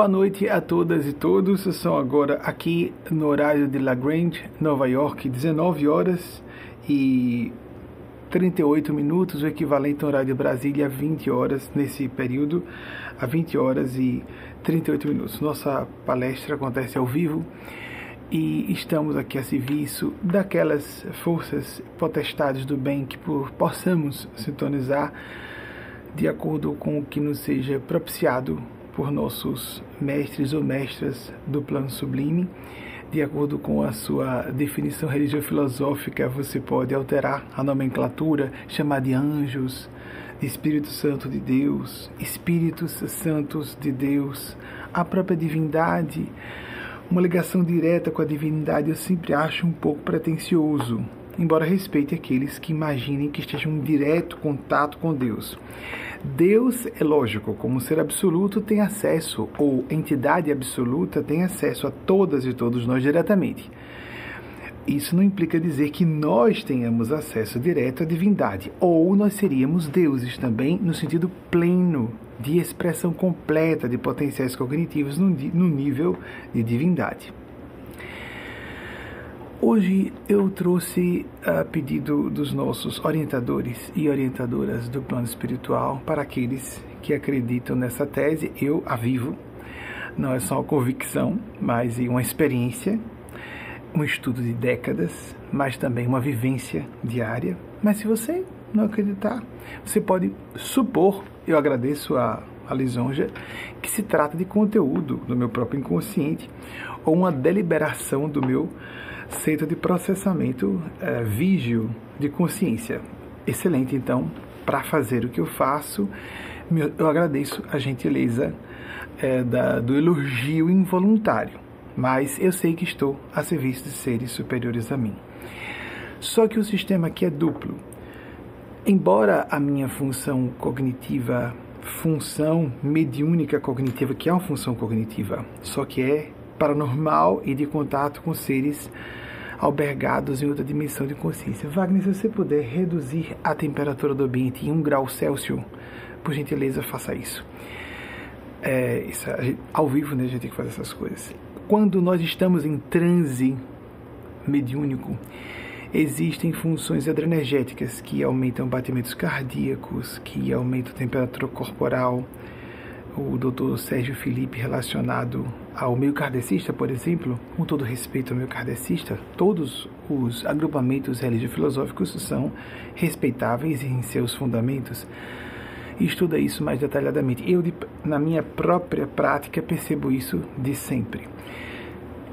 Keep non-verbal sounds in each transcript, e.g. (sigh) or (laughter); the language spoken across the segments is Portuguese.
Boa noite a todas e todos. São agora aqui no horário de La Grande, Nova York, 19 horas e 38 minutos, o equivalente ao horário de Brasília, 20 horas nesse período, a 20 horas e 38 minutos. Nossa palestra acontece ao vivo e estamos aqui a serviço daquelas forças potestades do bem que por, possamos sintonizar de acordo com o que nos seja propiciado por nossos mestres ou mestras do plano sublime. De acordo com a sua definição religio-filosófica, você pode alterar a nomenclatura, chamar de anjos, de Espírito Santo de Deus, Espíritos Santos de Deus, a própria divindade. Uma ligação direta com a divindade eu sempre acho um pouco pretensioso, embora respeite aqueles que imaginem que estejam em direto contato com Deus. Deus, é lógico, como ser absoluto, tem acesso, ou entidade absoluta tem acesso a todas e todos nós diretamente. Isso não implica dizer que nós tenhamos acesso direto à divindade, ou nós seríamos deuses também, no sentido pleno de expressão completa de potenciais cognitivos no, nível de divindade. Hoje eu trouxe a pedido dos nossos orientadores e orientadoras do plano espiritual para aqueles que acreditam nessa tese, eu a vivo. Não é só uma convicção, mas uma experiência, um estudo de décadas, mas também uma vivência diária. Mas se você não acreditar, você pode supor, eu agradeço a, a lisonja, que se trata de conteúdo do meu próprio inconsciente ou uma deliberação do meu centro de processamento é, vígio de consciência. Excelente, então, para fazer o que eu faço, eu agradeço a gentileza é, da, do elogio involuntário, mas eu sei que estou a serviço de seres superiores a mim. Só que o sistema aqui é duplo. Embora a minha função cognitiva, função mediúnica cognitiva, que é uma função cognitiva, só que é paranormal e de contato com seres albergados em outra dimensão de consciência. Wagner, se você puder reduzir a temperatura do ambiente em um grau Celsius, por gentileza, faça isso. É, isso gente, ao vivo, né, a gente tem que fazer essas coisas. Quando nós estamos em transe mediúnico, existem funções adrenergéticas que aumentam batimentos cardíacos, que aumentam a temperatura corporal, o Dr. Sérgio Felipe relacionado ao meio kardecista, por exemplo, com todo respeito ao meio kardecista, todos os agrupamentos religio-filosóficos são respeitáveis em seus fundamentos. Estuda isso mais detalhadamente. Eu, na minha própria prática, percebo isso de sempre.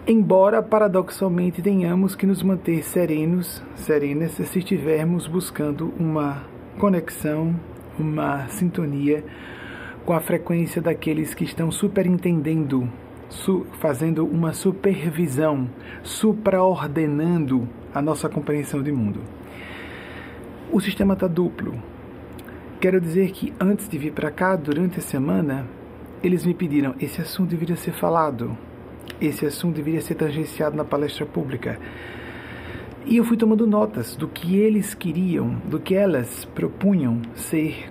Embora paradoxalmente tenhamos que nos manter serenos, serenas, se estivermos buscando uma conexão, uma sintonia com a frequência daqueles que estão superentendendo, su fazendo uma supervisão, supraordenando a nossa compreensão de mundo. O sistema está duplo. Quero dizer que antes de vir para cá, durante a semana, eles me pediram: esse assunto deveria ser falado, esse assunto deveria ser tangenciado na palestra pública. E eu fui tomando notas do que eles queriam, do que elas propunham ser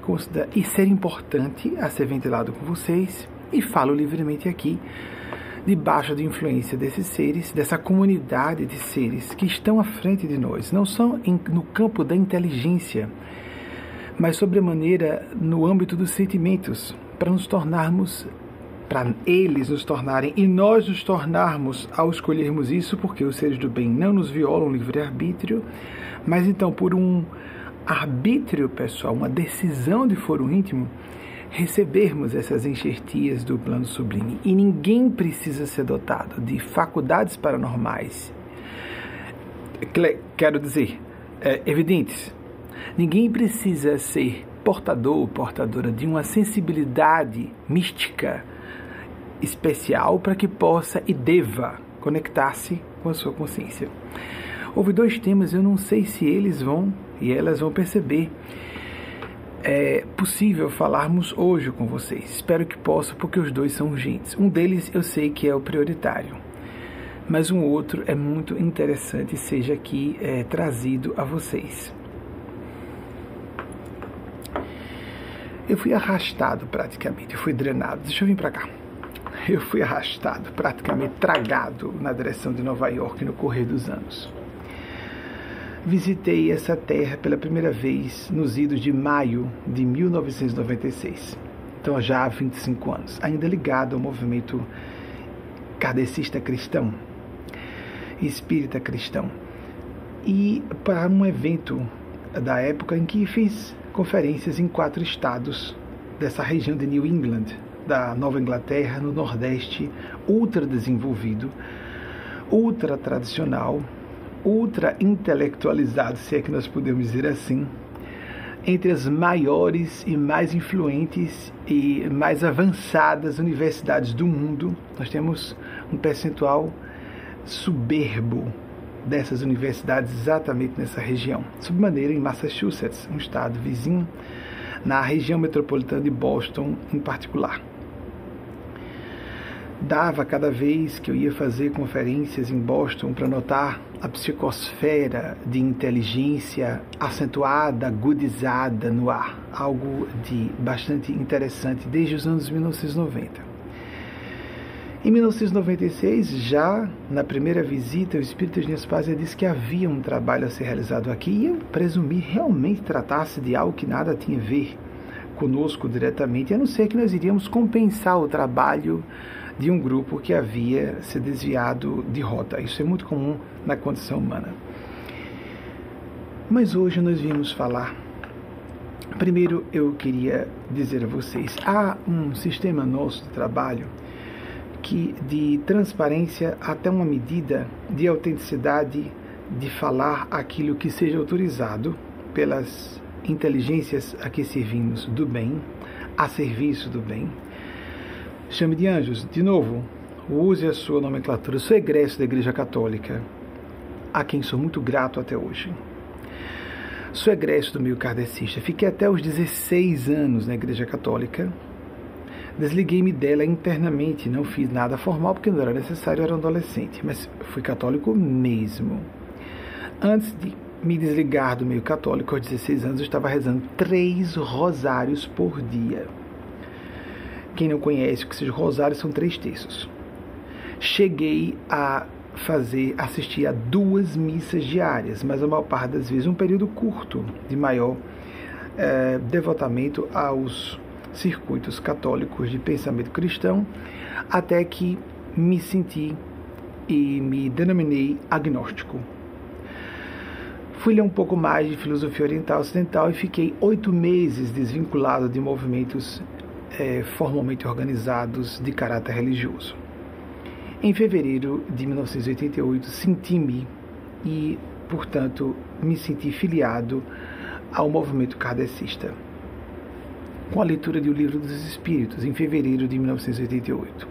e ser importante a ser ventilado com vocês, e falo livremente aqui, debaixo da influência desses seres, dessa comunidade de seres que estão à frente de nós, não são em, no campo da inteligência, mas sobremaneira no âmbito dos sentimentos, para nos tornarmos para eles nos tornarem e nós nos tornarmos ao escolhermos isso, porque os seres do bem não nos violam o livre-arbítrio, mas então por um arbítrio pessoal, uma decisão de foro íntimo, recebermos essas enxertias do plano sublime. E ninguém precisa ser dotado de faculdades paranormais. Quero dizer, é, evidentes. Ninguém precisa ser portador ou portadora de uma sensibilidade mística especial para que possa e deva conectar-se com a sua consciência. Houve dois temas, eu não sei se eles vão e elas vão perceber. É possível falarmos hoje com vocês. Espero que possa, porque os dois são urgentes. Um deles eu sei que é o prioritário, mas um outro é muito interessante seja aqui é, trazido a vocês. Eu fui arrastado praticamente, eu fui drenado. Deixa eu vir para cá. Eu fui arrastado, praticamente tragado na direção de Nova York no correr dos anos. Visitei essa terra pela primeira vez nos idos de maio de 1996. Então, já há 25 anos, ainda ligado ao movimento kardecista cristão, espírita cristão. E para um evento da época em que fiz conferências em quatro estados dessa região de New England, da Nova Inglaterra, no Nordeste, ultra desenvolvido, ultra tradicional, ultra intelectualizado, se é que nós podemos dizer assim, entre as maiores e mais influentes e mais avançadas universidades do mundo. Nós temos um percentual soberbo dessas universidades exatamente nessa região. Submaneira em Massachusetts, um estado vizinho, na região metropolitana de Boston em particular dava cada vez que eu ia fazer conferências em Boston para notar a psicosfera de inteligência acentuada, agudizada no ar, algo de bastante interessante desde os anos 1990. Em 1996, já na primeira visita, o Espírito de Nespásia disse que havia um trabalho a ser realizado aqui e eu presumi realmente tratasse de algo que nada tinha a ver conosco diretamente, a não ser que nós iríamos compensar o trabalho de um grupo que havia se desviado de rota. Isso é muito comum na condição humana. Mas hoje nós viemos falar. Primeiro eu queria dizer a vocês, há um sistema nosso de trabalho que de transparência até uma medida de autenticidade de falar aquilo que seja autorizado pelas inteligências a que servimos do bem, a serviço do bem, Chame de anjos. De novo, use a sua nomenclatura. Sou egresso da Igreja Católica, a quem sou muito grato até hoje. Sou egresso do meio kardecista. Fiquei até os 16 anos na Igreja Católica. Desliguei-me dela internamente, não fiz nada formal porque não era necessário, eu era um adolescente, mas fui católico mesmo. Antes de me desligar do meio católico, aos 16 anos, eu estava rezando três rosários por dia. Quem não conhece o que seja rosário, são três terços. Cheguei a fazer, assistir a duas missas diárias, mas a maior parte das vezes um período curto de maior é, devotamento aos circuitos católicos de pensamento cristão, até que me senti e me denominei agnóstico. Fui ler um pouco mais de filosofia oriental ocidental e fiquei oito meses desvinculado de movimentos é, formalmente organizados de caráter religioso. Em fevereiro de 1988, senti-me e, portanto, me senti filiado ao movimento kardecista, com a leitura de O Livro dos Espíritos, em fevereiro de 1988.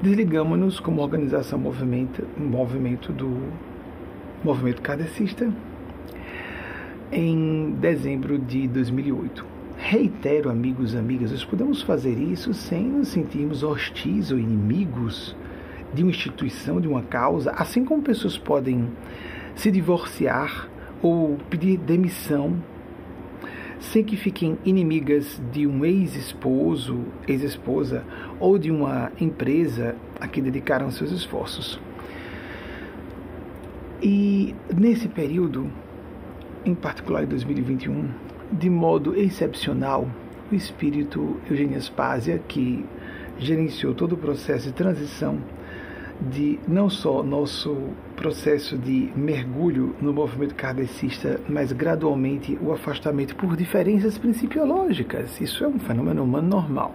Desligamos-nos como organização movimento, movimento do movimento kardecista em dezembro de 2008 Reitero, amigos e amigas, nós podemos fazer isso sem nos sentirmos hostis ou inimigos de uma instituição, de uma causa, assim como pessoas podem se divorciar ou pedir demissão sem que fiquem inimigas de um ex-esposo, ex-esposa ou de uma empresa a que dedicaram seus esforços. E nesse período, em particular em 2021, de modo excepcional, o espírito Eugênio Aspásia, que gerenciou todo o processo de transição de não só nosso processo de mergulho no movimento kardecista, mas gradualmente o afastamento por diferenças principiológicas. Isso é um fenômeno humano normal.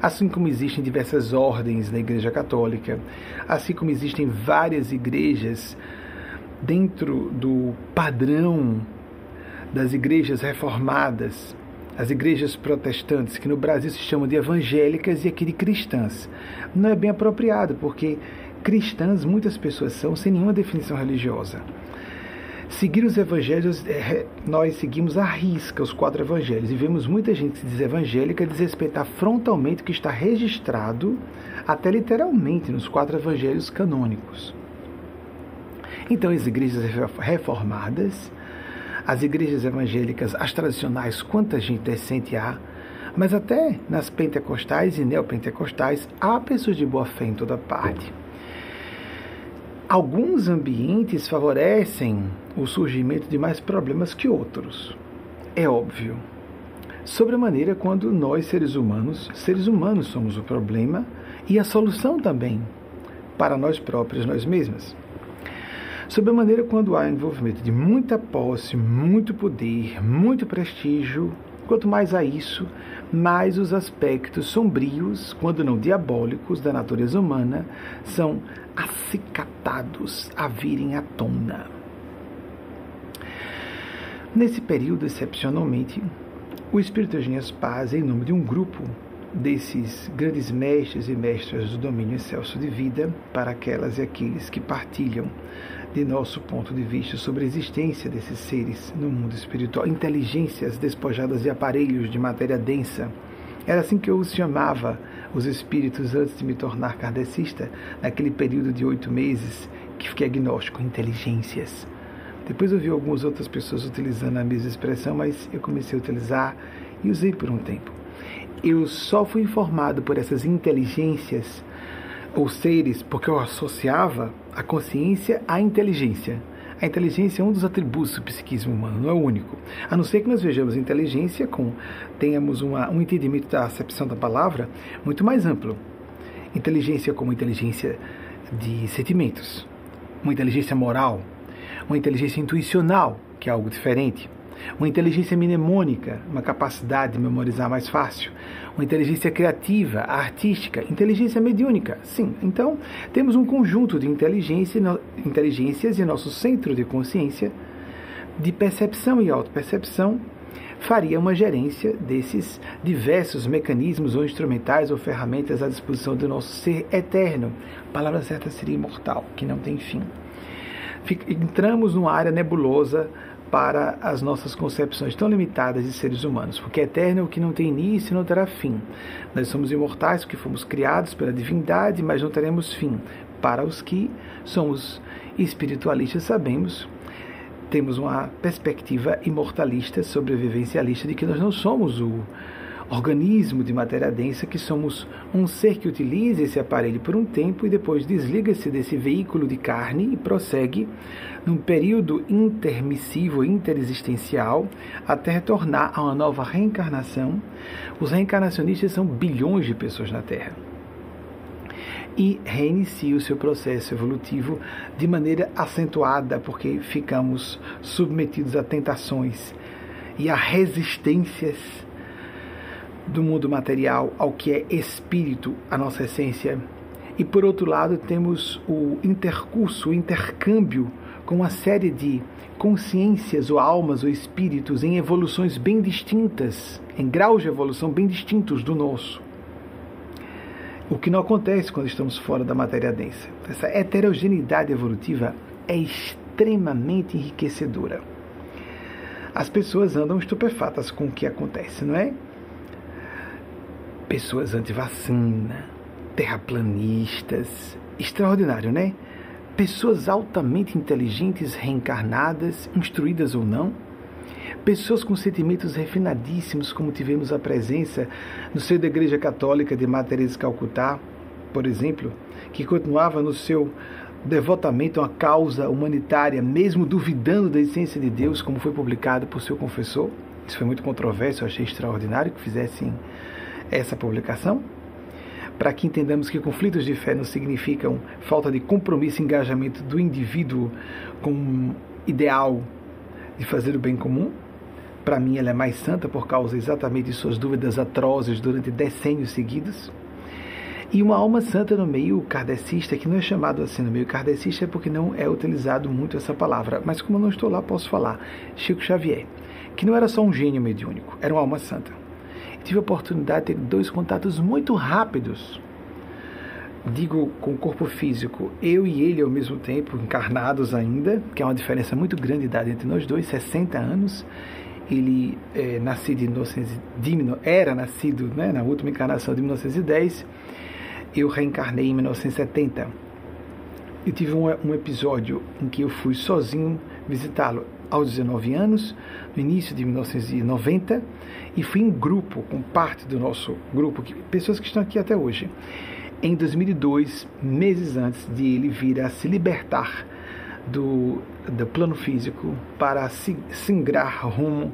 Assim como existem diversas ordens na Igreja Católica, assim como existem várias igrejas dentro do padrão das igrejas reformadas, as igrejas protestantes, que no Brasil se chamam de evangélicas e aqui de cristãs. Não é bem apropriado, porque cristãs muitas pessoas são sem nenhuma definição religiosa. Seguir os evangelhos, é, nós seguimos à risca os quatro evangelhos e vemos muita gente se diz evangélica desrespeitar frontalmente o que está registrado, até literalmente, nos quatro evangelhos canônicos. Então, as igrejas reformadas as igrejas evangélicas, as tradicionais, quanta gente decente há, Mas até nas pentecostais e neopentecostais há pessoas de boa fé em toda parte. Alguns ambientes favorecem o surgimento de mais problemas que outros. É óbvio. Sobre a maneira quando nós, seres humanos, seres humanos somos o problema e a solução também para nós próprios, nós mesmas. Sobre a maneira quando há envolvimento de muita posse, muito poder, muito prestígio, quanto mais há isso, mais os aspectos sombrios, quando não diabólicos, da natureza humana são acicatados a virem à tona. Nesse período, excepcionalmente, o Espírito Eugênias Paz, em nome de um grupo desses grandes mestres e mestras do domínio excelso de vida, para aquelas e aqueles que partilham de nosso ponto de vista sobre a existência desses seres no mundo espiritual, inteligências despojadas de aparelhos de matéria densa. Era assim que eu os chamava, os espíritos, antes de me tornar kardecista, naquele período de oito meses que fiquei agnóstico, inteligências. Depois eu vi algumas outras pessoas utilizando a mesma expressão, mas eu comecei a utilizar e usei por um tempo. Eu só fui informado por essas inteligências ou seres, porque eu associava a consciência à inteligência. A inteligência é um dos atributos do psiquismo humano, não é o único. A não ser que nós vejamos inteligência com tenhamos uma, um entendimento da acepção da palavra muito mais amplo. Inteligência como inteligência de sentimentos, uma inteligência moral, uma inteligência intuicional, que é algo diferente, uma inteligência mnemônica, uma capacidade de memorizar mais fácil, uma inteligência criativa, artística, inteligência mediúnica. Sim, então temos um conjunto de inteligência, inteligências e nosso centro de consciência de percepção e autopercepção faria uma gerência desses diversos mecanismos ou instrumentais ou ferramentas à disposição do nosso ser eterno. A palavra certa seria imortal, que não tem fim. Entramos numa área nebulosa para as nossas concepções tão limitadas de seres humanos, porque eterno é o que não tem início e não terá fim. Nós somos imortais porque fomos criados pela divindade, mas não teremos fim. Para os que somos espiritualistas, sabemos, temos uma perspectiva imortalista, sobrevivencialista, de que nós não somos o organismo de matéria densa, que somos um ser que utiliza esse aparelho por um tempo e depois desliga-se desse veículo de carne e prossegue num período intermissivo, interexistencial, até retornar a uma nova reencarnação. Os reencarnacionistas são bilhões de pessoas na Terra. E reinicia o seu processo evolutivo de maneira acentuada, porque ficamos submetidos a tentações e a resistências do mundo material ao que é espírito, a nossa essência. E por outro lado, temos o intercurso, o intercâmbio com uma série de consciências ou almas ou espíritos em evoluções bem distintas, em graus de evolução bem distintos do nosso. O que não acontece quando estamos fora da matéria densa. Essa heterogeneidade evolutiva é extremamente enriquecedora. As pessoas andam estupefatas com o que acontece, não é? pessoas anti-vacina, terraplanistas, extraordinário, né? Pessoas altamente inteligentes, reencarnadas, instruídas ou não, pessoas com sentimentos refinadíssimos, como tivemos a presença no seio da Igreja Católica de de Calcutá, por exemplo, que continuava no seu devotamento a uma causa humanitária, mesmo duvidando da essência de Deus, como foi publicado por seu confessor. Isso foi muito controverso, eu achei extraordinário que fizessem essa publicação, para que entendamos que conflitos de fé não significam falta de compromisso e engajamento do indivíduo com um ideal de fazer o bem comum. Para mim, ela é mais santa por causa exatamente de suas dúvidas atrozes durante decênios seguidos. E uma alma santa no meio kardecista, que não é chamado assim no meio kardecista porque não é utilizado muito essa palavra, mas como eu não estou lá, posso falar. Chico Xavier, que não era só um gênio mediúnico, era uma alma santa tive a oportunidade de ter dois contatos muito rápidos. Digo com o corpo físico, eu e ele ao mesmo tempo, encarnados ainda, que é uma diferença muito grande de idade entre nós dois, 60 anos. Ele é, nascido em 1910, era nascido né, na última encarnação de 1910, eu reencarnei em 1970. Eu tive um, um episódio em que eu fui sozinho visitá-lo. aos 19 anos, no início de 1990, e fui em grupo, com parte do nosso grupo, pessoas que estão aqui até hoje, em 2002, meses antes de ele vir a se libertar do, do plano físico para se singrar rumo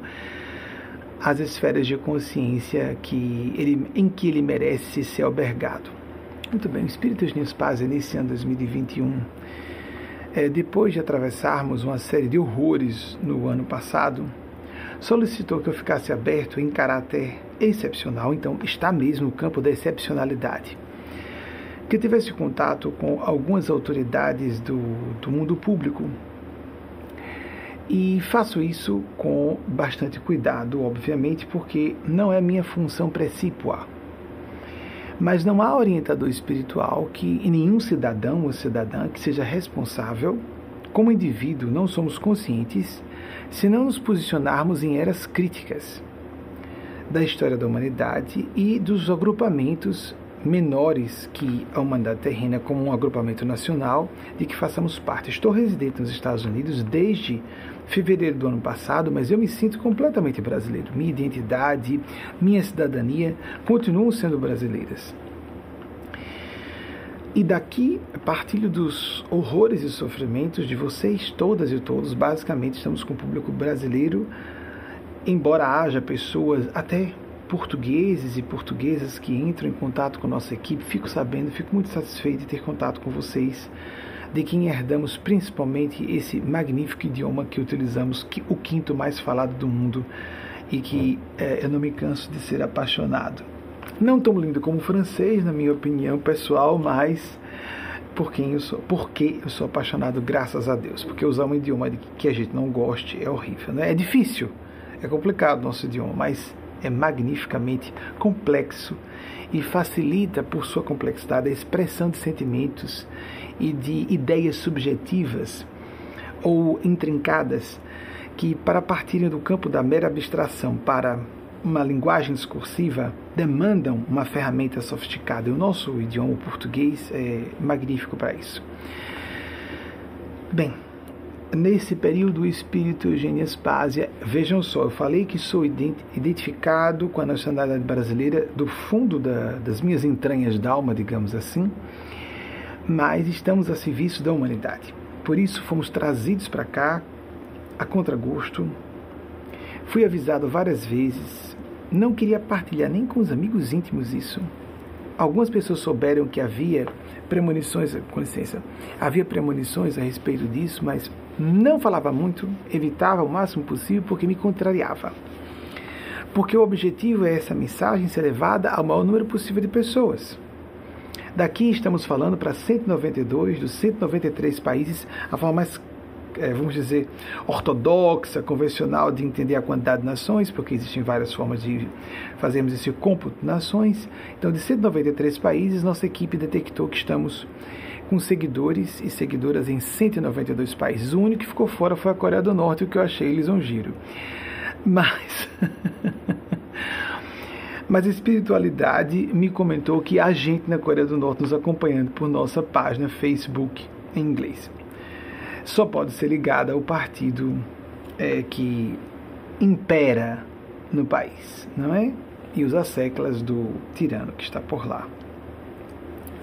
às esferas de consciência que ele, em que ele merece ser albergado. Muito bem, o Espírito de Paz, iniciando 2021, é, depois de atravessarmos uma série de horrores no ano passado, solicitou que eu ficasse aberto em caráter excepcional, então está mesmo no campo da excepcionalidade que tivesse contato com algumas autoridades do, do mundo público. E faço isso com bastante cuidado, obviamente, porque não é minha função precípua. Mas não há orientador espiritual que nenhum cidadão ou cidadã que seja responsável, como indivíduo, não somos conscientes se não nos posicionarmos em eras críticas da história da humanidade e dos agrupamentos menores que a humanidade terrena como um agrupamento nacional de que façamos parte. Estou residente nos Estados Unidos desde fevereiro do ano passado, mas eu me sinto completamente brasileiro. Minha identidade, minha cidadania continuam sendo brasileiras. E daqui partilho dos horrores e sofrimentos de vocês, todas e todos. Basicamente, estamos com o público brasileiro, embora haja pessoas até portugueses e portuguesas que entram em contato com nossa equipe, fico sabendo, fico muito satisfeito de ter contato com vocês, de quem herdamos principalmente esse magnífico idioma que utilizamos, que, o quinto mais falado do mundo e que é, eu não me canso de ser apaixonado. Não tão lindo como o francês, na minha opinião pessoal, mas por quem eu sou, porque eu sou apaixonado, graças a Deus. Porque usar um idioma que a gente não goste é horrível, né? É difícil, é complicado o nosso idioma, mas é magnificamente complexo e facilita, por sua complexidade, a expressão de sentimentos e de ideias subjetivas ou intrincadas que, para partirem do campo da mera abstração para uma linguagem discursiva, demandam uma ferramenta sofisticada. E o nosso idioma português é magnífico para isso. Bem, nesse período o espírito Eugênio Spásia, vejam só, eu falei que sou identificado com a nacionalidade brasileira do fundo da, das minhas entranhas da alma, digamos assim, mas estamos a serviço da humanidade. Por isso fomos trazidos para cá a contragosto. Fui avisado várias vezes, não queria partilhar nem com os amigos íntimos isso. Algumas pessoas souberam que havia premonições, com licença, havia premonições a respeito disso, mas não falava muito, evitava o máximo possível porque me contrariava. Porque o objetivo é essa mensagem ser levada ao maior número possível de pessoas. Daqui estamos falando para 192 dos 193 países, a forma mais, é, vamos dizer, ortodoxa, convencional de entender a quantidade de nações, porque existem várias formas de fazermos esse cômputo de nações. Então, de 193 países, nossa equipe detectou que estamos com seguidores e seguidoras em 192 países. O único que ficou fora foi a Coreia do Norte, o que eu achei lisonjeiro. Mas. (laughs) Mas a espiritualidade me comentou que há gente na Coreia do Norte nos acompanhando por nossa página Facebook em inglês. Só pode ser ligada ao partido é, que impera no país, não é? E os asseclas do tirano que está por lá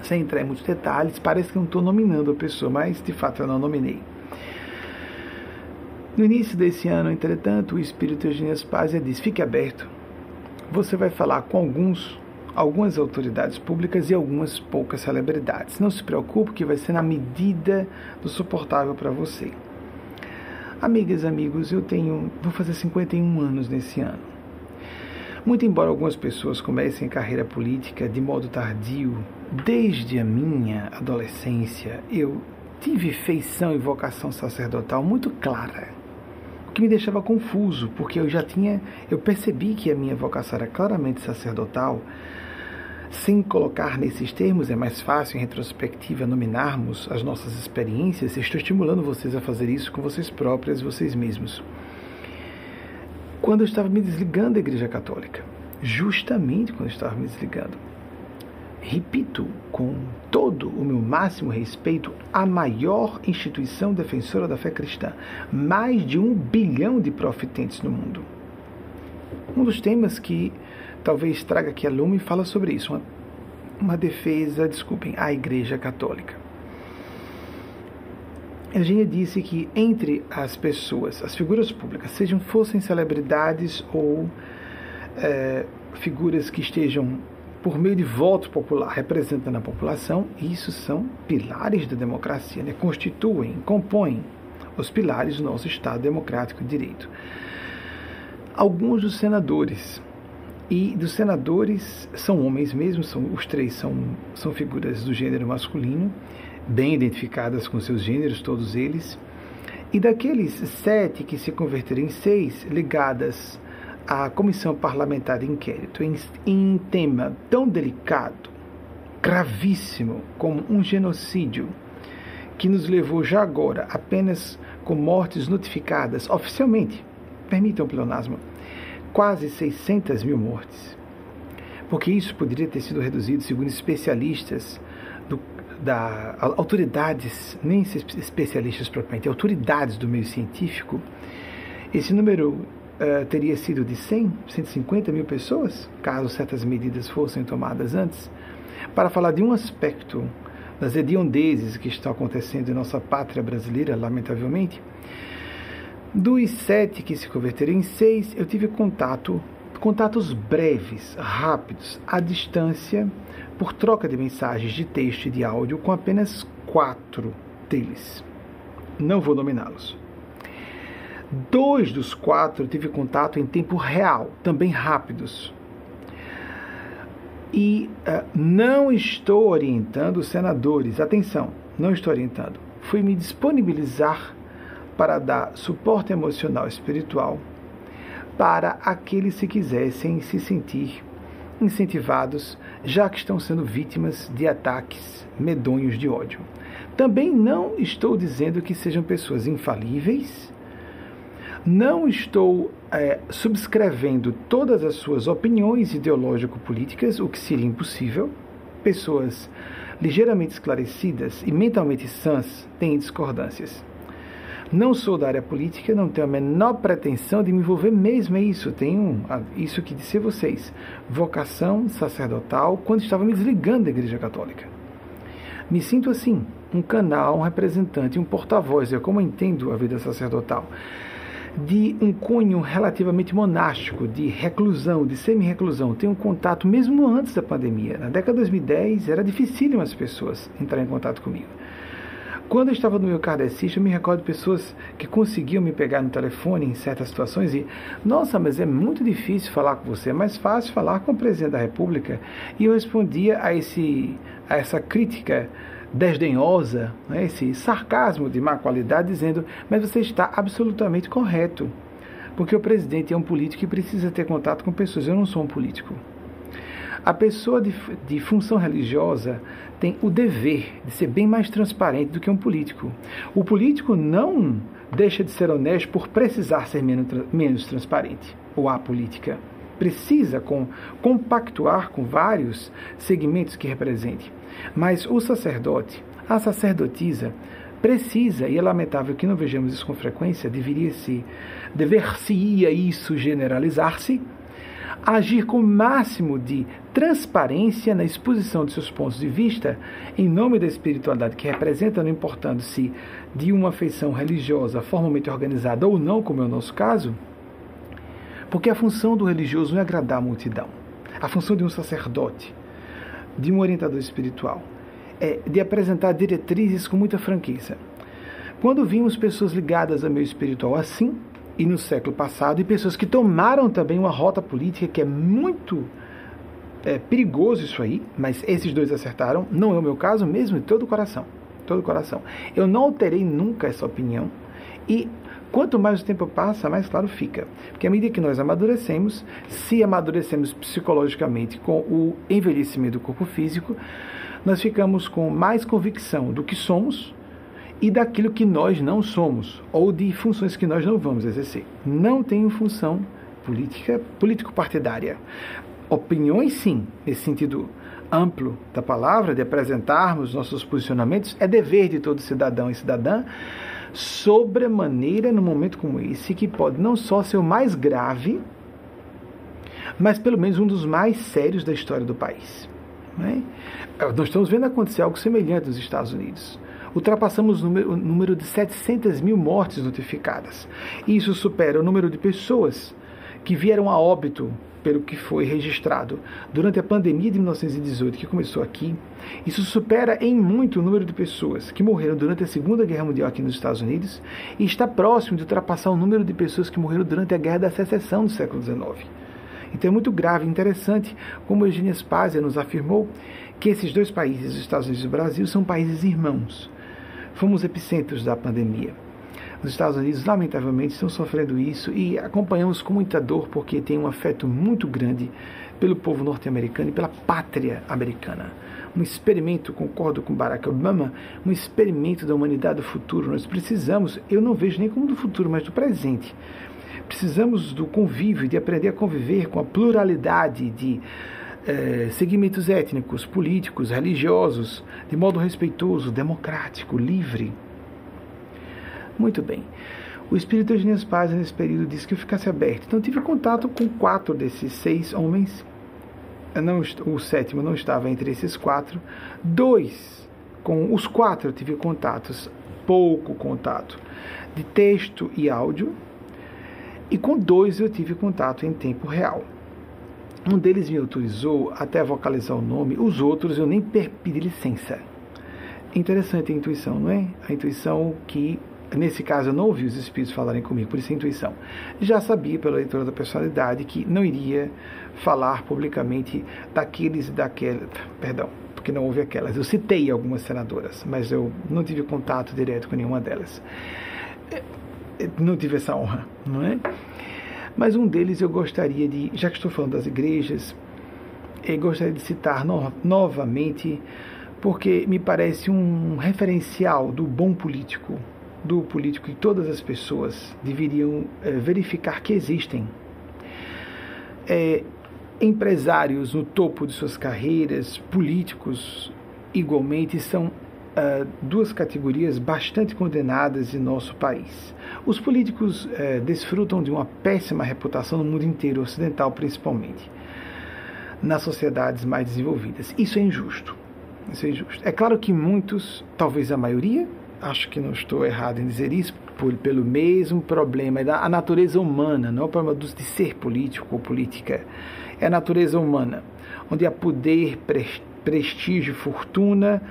sem entrar em muitos detalhes, parece que não estou nominando a pessoa, mas de fato eu não nominei. No início desse ano, entretanto, o Espírito Eugênio Spazia diz: fique aberto. Você vai falar com alguns, algumas autoridades públicas e algumas poucas celebridades. Não se preocupe, que vai ser na medida do suportável para você. Amigas amigos, eu tenho, vou fazer 51 anos nesse ano. Muito embora algumas pessoas comecem carreira política de modo tardio, desde a minha adolescência eu tive feição e vocação sacerdotal muito clara, que me deixava confuso, porque eu já tinha, eu percebi que a minha vocação era claramente sacerdotal. Sem colocar nesses termos, é mais fácil em retrospectiva nominarmos as nossas experiências. Estou estimulando vocês a fazer isso com vocês próprias, vocês mesmos quando eu estava me desligando da Igreja Católica. Justamente quando eu estava me desligando. repito com todo o meu máximo respeito, a maior instituição defensora da fé cristã. Mais de um bilhão de profitentes no mundo. Um dos temas que talvez traga aqui a lume fala sobre isso, uma, uma defesa, desculpem, à Igreja Católica. Eugênia disse que entre as pessoas, as figuras públicas, sejam fossem celebridades ou é, figuras que estejam por meio de voto popular representando a população, isso são pilares da democracia, né? constituem, compõem os pilares do nosso Estado democrático de direito. Alguns dos senadores, e dos senadores são homens mesmo, são, os três são, são figuras do gênero masculino, bem identificadas com seus gêneros, todos eles. E daqueles sete que se converteram em seis, ligadas à Comissão Parlamentar de Inquérito, em, em tema tão delicado, gravíssimo, como um genocídio, que nos levou já agora apenas com mortes notificadas oficialmente, permitam o pleonasmo, quase 600 mil mortes. Porque isso poderia ter sido reduzido, segundo especialistas, da autoridades, nem especialistas propriamente, autoridades do meio científico, esse número uh, teria sido de 100, 150 mil pessoas, caso certas medidas fossem tomadas antes, para falar de um aspecto das hediondezes que estão acontecendo em nossa pátria brasileira, lamentavelmente. Dos sete que se converteram em seis, eu tive contato, contatos breves, rápidos, à distância, por troca de mensagens de texto e de áudio com apenas quatro deles. Não vou nominá-los. Dois dos quatro tive contato em tempo real, também rápidos. E uh, não estou orientando senadores, atenção, não estou orientando. Fui me disponibilizar para dar suporte emocional e espiritual para aqueles que quisessem se sentir incentivados, já que estão sendo vítimas de ataques medonhos de ódio. Também não estou dizendo que sejam pessoas infalíveis, não estou é, subscrevendo todas as suas opiniões ideológico-políticas, o que seria impossível. Pessoas ligeiramente esclarecidas e mentalmente sãs têm discordâncias. Não sou da área política, não tenho a menor pretensão de me envolver mesmo é isso. Tenho isso que disse a vocês, vocação sacerdotal, quando estava me desligando da Igreja Católica. Me sinto assim, um canal, um representante, um porta-voz, é como eu entendo a vida sacerdotal, de um cunho relativamente monástico, de reclusão, de semi-reclusão. Tenho um contato mesmo antes da pandemia. Na década de 2010 era dificílimo as pessoas entrarem em contato comigo. Quando eu estava no meu kardecista, eu me recordo de pessoas que conseguiam me pegar no telefone em certas situações e, nossa, mas é muito difícil falar com você, é mais fácil falar com o presidente da República. E eu respondia a, esse, a essa crítica desdenhosa, né, esse sarcasmo de má qualidade, dizendo: mas você está absolutamente correto, porque o presidente é um político e precisa ter contato com pessoas. Eu não sou um político. A pessoa de, de função religiosa tem o dever de ser bem mais transparente do que um político. O político não deixa de ser honesto por precisar ser menos, menos transparente, ou a política. Precisa com, compactuar com vários segmentos que represente. Mas o sacerdote, a sacerdotisa, precisa, e é lamentável que não vejamos isso com frequência, deveria-se, dever-se-ia isso generalizar-se, agir com o máximo de transparência na exposição de seus pontos de vista, em nome da espiritualidade que representa, não importando se de uma feição religiosa formalmente organizada ou não, como é o nosso caso, porque a função do religioso não é agradar a multidão. A função de um sacerdote, de um orientador espiritual, é de apresentar diretrizes com muita franqueza. Quando vimos pessoas ligadas ao meio espiritual assim, e no século passado, e pessoas que tomaram também uma rota política que é muito é, perigoso isso aí, mas esses dois acertaram, não é o meu caso mesmo, de todo o coração, todo o coração. Eu não alterei nunca essa opinião e quanto mais o tempo passa, mais claro fica. Porque à medida que nós amadurecemos, se amadurecemos psicologicamente com o envelhecimento do corpo físico, nós ficamos com mais convicção do que somos e daquilo que nós não somos, ou de funções que nós não vamos exercer. Não tenho função política, político-partidária. Opiniões, sim, nesse sentido amplo da palavra, de apresentarmos nossos posicionamentos, é dever de todo cidadão e cidadã, sobremaneira num momento como esse, que pode não só ser o mais grave, mas pelo menos um dos mais sérios da história do país. Né? Nós estamos vendo acontecer algo semelhante nos Estados Unidos. Ultrapassamos o número, de 700 mil mortes notificadas. Isso supera o número de pessoas que vieram a óbito pelo que foi registrado durante a pandemia de 1918, que começou aqui, isso supera em muito o número de pessoas que morreram durante a Segunda Guerra Mundial aqui nos Estados Unidos e está próximo de ultrapassar o número de pessoas que morreram durante a Guerra da Secessão do século XIX. Então é muito grave e interessante, como Eugênia Spazia nos afirmou, que esses dois países, os Estados Unidos e o Brasil, são países irmãos. Fomos epicentros da pandemia. Os Estados Unidos, lamentavelmente, estão sofrendo isso e acompanhamos com muita dor porque tem um afeto muito grande pelo povo norte-americano e pela pátria americana. Um experimento, concordo com Barack Obama, um experimento da humanidade do futuro. Nós precisamos, eu não vejo nem como do futuro, mas do presente. Precisamos do convívio, de aprender a conviver com a pluralidade de eh, segmentos étnicos, políticos, religiosos, de modo respeitoso, democrático, livre. Muito bem. O espírito de Eugênio Paz, nesse período, disse que eu ficasse aberto. Então, tive contato com quatro desses seis homens. Não, o sétimo não estava entre esses quatro. Dois, com os quatro tive contatos, pouco contato, de texto e áudio e com dois eu tive contato em tempo real. Um deles me autorizou até vocalizar o nome, os outros eu nem pedi licença. Interessante a intuição, não é? A intuição que, nesse caso, eu não ouvi os espíritos falarem comigo, por isso a intuição. Já sabia, pela leitura da personalidade, que não iria falar publicamente daqueles e daquelas. Perdão, porque não houve aquelas. Eu citei algumas senadoras, mas eu não tive contato direto com nenhuma delas não tive essa honra, não é? Mas um deles eu gostaria de, já que estou falando das igrejas, eu gostaria de citar no, novamente, porque me parece um referencial do bom político, do político que todas as pessoas deveriam é, verificar que existem. É, empresários no topo de suas carreiras, políticos igualmente são uh, duas categorias bastante condenadas em nosso país. Os políticos uh, desfrutam de uma péssima reputação no mundo inteiro, ocidental principalmente, nas sociedades mais desenvolvidas. Isso é injusto. Isso é injusto. É claro que muitos, talvez a maioria, acho que não estou errado em dizer isso, por, pelo mesmo problema da a natureza humana, não é o problema de ser político ou política, é a natureza humana, onde há poder, prestígio, fortuna,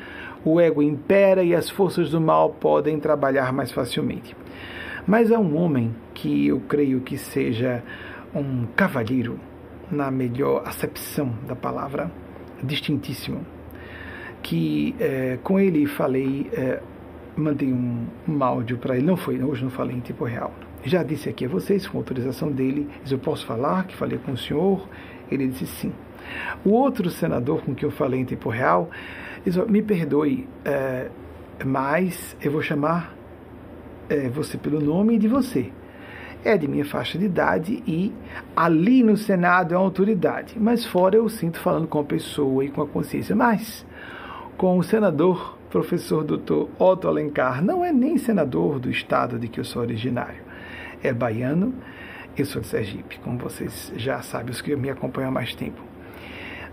o ego impera e as forças do mal podem trabalhar mais facilmente. Mas há um homem que eu creio que seja um cavalheiro, na melhor acepção da palavra, distintíssimo, que é, com ele falei, é, mandei um, um áudio para ele, não foi, hoje não falei em tempo real. Já disse aqui a vocês, com autorização dele, eu posso falar que falei com o senhor? Ele disse sim. O outro senador com quem eu falei em tempo real Me perdoe, é, mas eu vou chamar é, você pelo nome de você. É de minha faixa de idade e ali no Senado é uma autoridade, mas fora eu sinto falando com a pessoa e com a consciência. Mas com o senador, professor doutor Otto Alencar, não é nem senador do estado de que eu sou originário, é baiano. Eu sou de Sergipe, como vocês já sabem, os que me acompanham há mais tempo.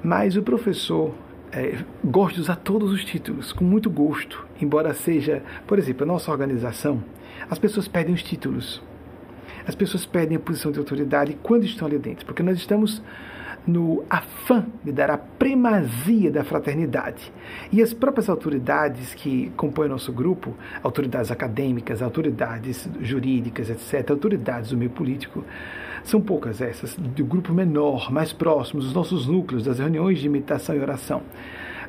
Mas o professor é, gosta de usar todos os títulos, com muito gosto, embora seja, por exemplo, a nossa organização, as pessoas pedem os títulos. As pessoas pedem a posição de autoridade quando estão ali dentro, porque nós estamos no afã de dar a primazia da fraternidade. E as próprias autoridades que compõem nosso grupo, autoridades acadêmicas, autoridades jurídicas, etc., autoridades do meio político, são poucas essas, do grupo menor, mais próximos, os nossos núcleos, das reuniões de imitação e oração.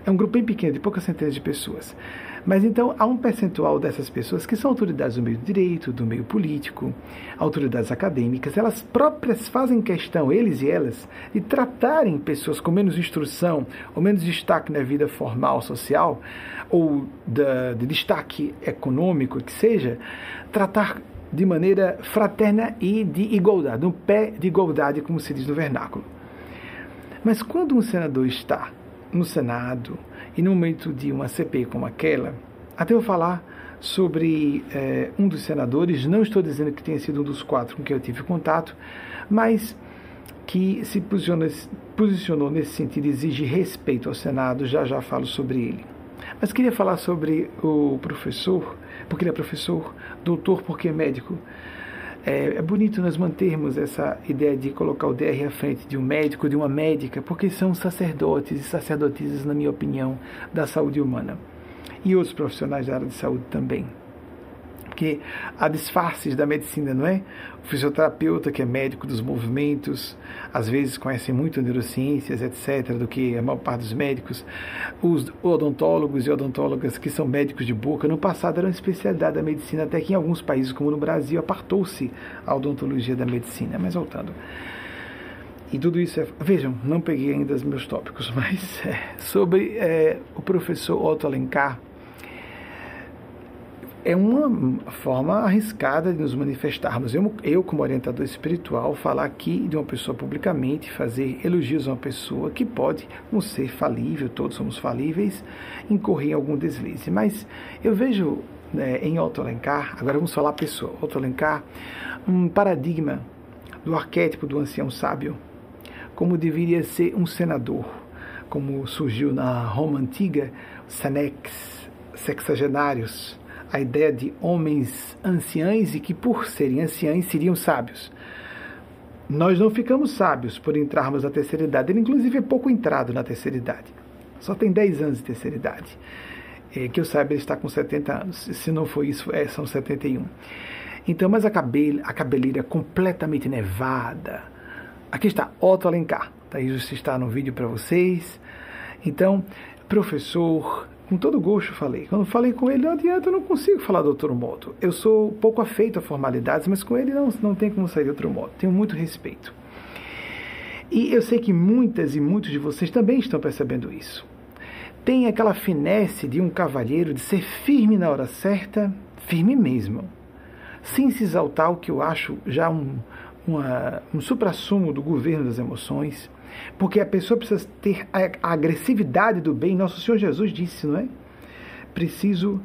É um grupo bem pequeno, de poucas centenas de pessoas. Mas então há um percentual dessas pessoas que são autoridades do meio do direito, do meio político, autoridades acadêmicas, elas próprias fazem questão, eles e elas, de tratarem pessoas com menos instrução ou menos destaque na vida formal, social, ou de, de destaque econômico, que seja, tratar de maneira fraterna e de igualdade, um pé de igualdade, como se diz no vernáculo. Mas quando um senador está no Senado e no momento de uma CPI como aquela, até eu falar sobre é, um dos senadores, não estou dizendo que tenha sido um dos quatro com quem eu tive contato, mas que se posicionou, posicionou nesse sentido, exige respeito ao Senado, já já falo sobre ele. Mas queria falar sobre o professor, porque ele é professor, doutor porque médico. É, é, bonito nós mantermos essa ideia de colocar o DR à frente de um médico, de uma médica, porque são sacerdotes e sacerdotisas, na minha opinião, da saúde humana. E outros profissionais da área de saúde também porque há disfarces da medicina, não é? O fisioterapeuta, que é médico dos movimentos, às vezes conhece muito neurociências, etc., do que a maior parte dos médicos. Os odontólogos e odontólogas, que são médicos de boca, no passado eram especialidade da medicina, até que em alguns países, como no Brasil, apartou-se a odontologia da medicina. Mas voltando. E tudo isso é. Vejam, não peguei ainda os meus tópicos, (laughs) mas é, sobre é, o professor Otto Alencar é uma forma arriscada de nos manifestarmos. Eu, eu, como orientador espiritual, falar aqui de uma pessoa publicamente, fazer elogios a uma pessoa que pode um ser falível, todos somos falíveis, incorrer em algum deslize. Mas eu vejo né, em Otto Alencar, agora vamos falar pessoa, Otto Alencar, um paradigma do arquétipo do ancião sábio, como deveria ser um senador, como surgiu na Roma antiga, senex, sexagenários, a ideia de homens anciães e que, por serem anciães, seriam sábios. Nós não ficamos sábios por entrarmos na terceira idade. Ele, inclusive, é pouco entrado na terceira idade. Só tem 10 anos de terceira idade. É, que eu saiba, ele está com 70 anos. Se não for isso, é, são 71. Então, mas a, cabele, a cabeleira completamente nevada. Aqui está, Otto Alencar. Tá, isso está no vídeo para vocês. Então, professor, com todo gosto falei. Quando falei com ele, não adianta, eu não consigo falar de outro modo. Eu sou pouco afeito a formalidades, mas com ele não, não tem como sair de outro modo. Tenho muito respeito. E eu sei que muitas e muitos de vocês também estão percebendo isso. Tem aquela finesse de um cavalheiro de ser firme na hora certa, firme mesmo, sem se exaltar, o que eu acho já um, um suprassumo do governo das emoções porque a pessoa precisa ter a agressividade do bem. Nosso Senhor Jesus disse, não é? Preciso.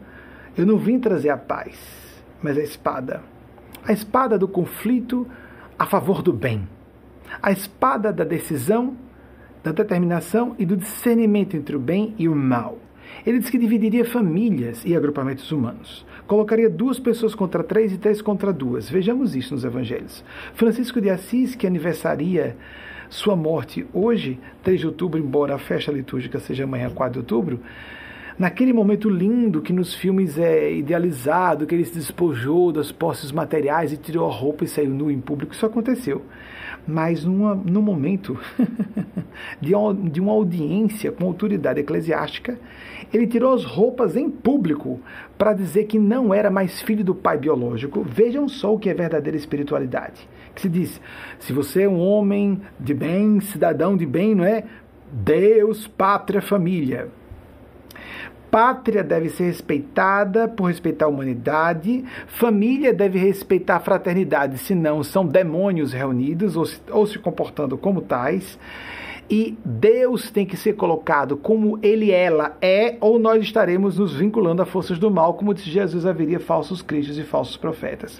Eu não vim trazer a paz, mas a espada. A espada do conflito a favor do bem. A espada da decisão, da determinação e do discernimento entre o bem e o mal. Ele diz que dividiria famílias e agrupamentos humanos. Colocaria duas pessoas contra três e três contra duas. Vejamos isso nos evangelhos. Francisco de Assis, que aniversaria sua morte hoje, 3 de outubro, embora a festa litúrgica seja amanhã, 4 de outubro, naquele momento lindo que nos filmes é idealizado, que ele se despojou das posses materiais e tirou a roupa e saiu nu em público, isso aconteceu. Mas numa, num momento (laughs) de, de uma audiência com autoridade eclesiástica, ele tirou as roupas em público para dizer que não era mais filho do pai biológico. Vejam só o que é verdadeira espiritualidade se diz: se você é um homem de bem, cidadão de bem, não é? Deus, pátria, família. Pátria deve ser respeitada por respeitar a humanidade, família deve respeitar a fraternidade, senão são demônios reunidos ou se, ou se comportando como tais. E Deus tem que ser colocado como ele, ela é, ou nós estaremos nos vinculando a forças do mal, como disse Jesus, haveria falsos cristos e falsos profetas.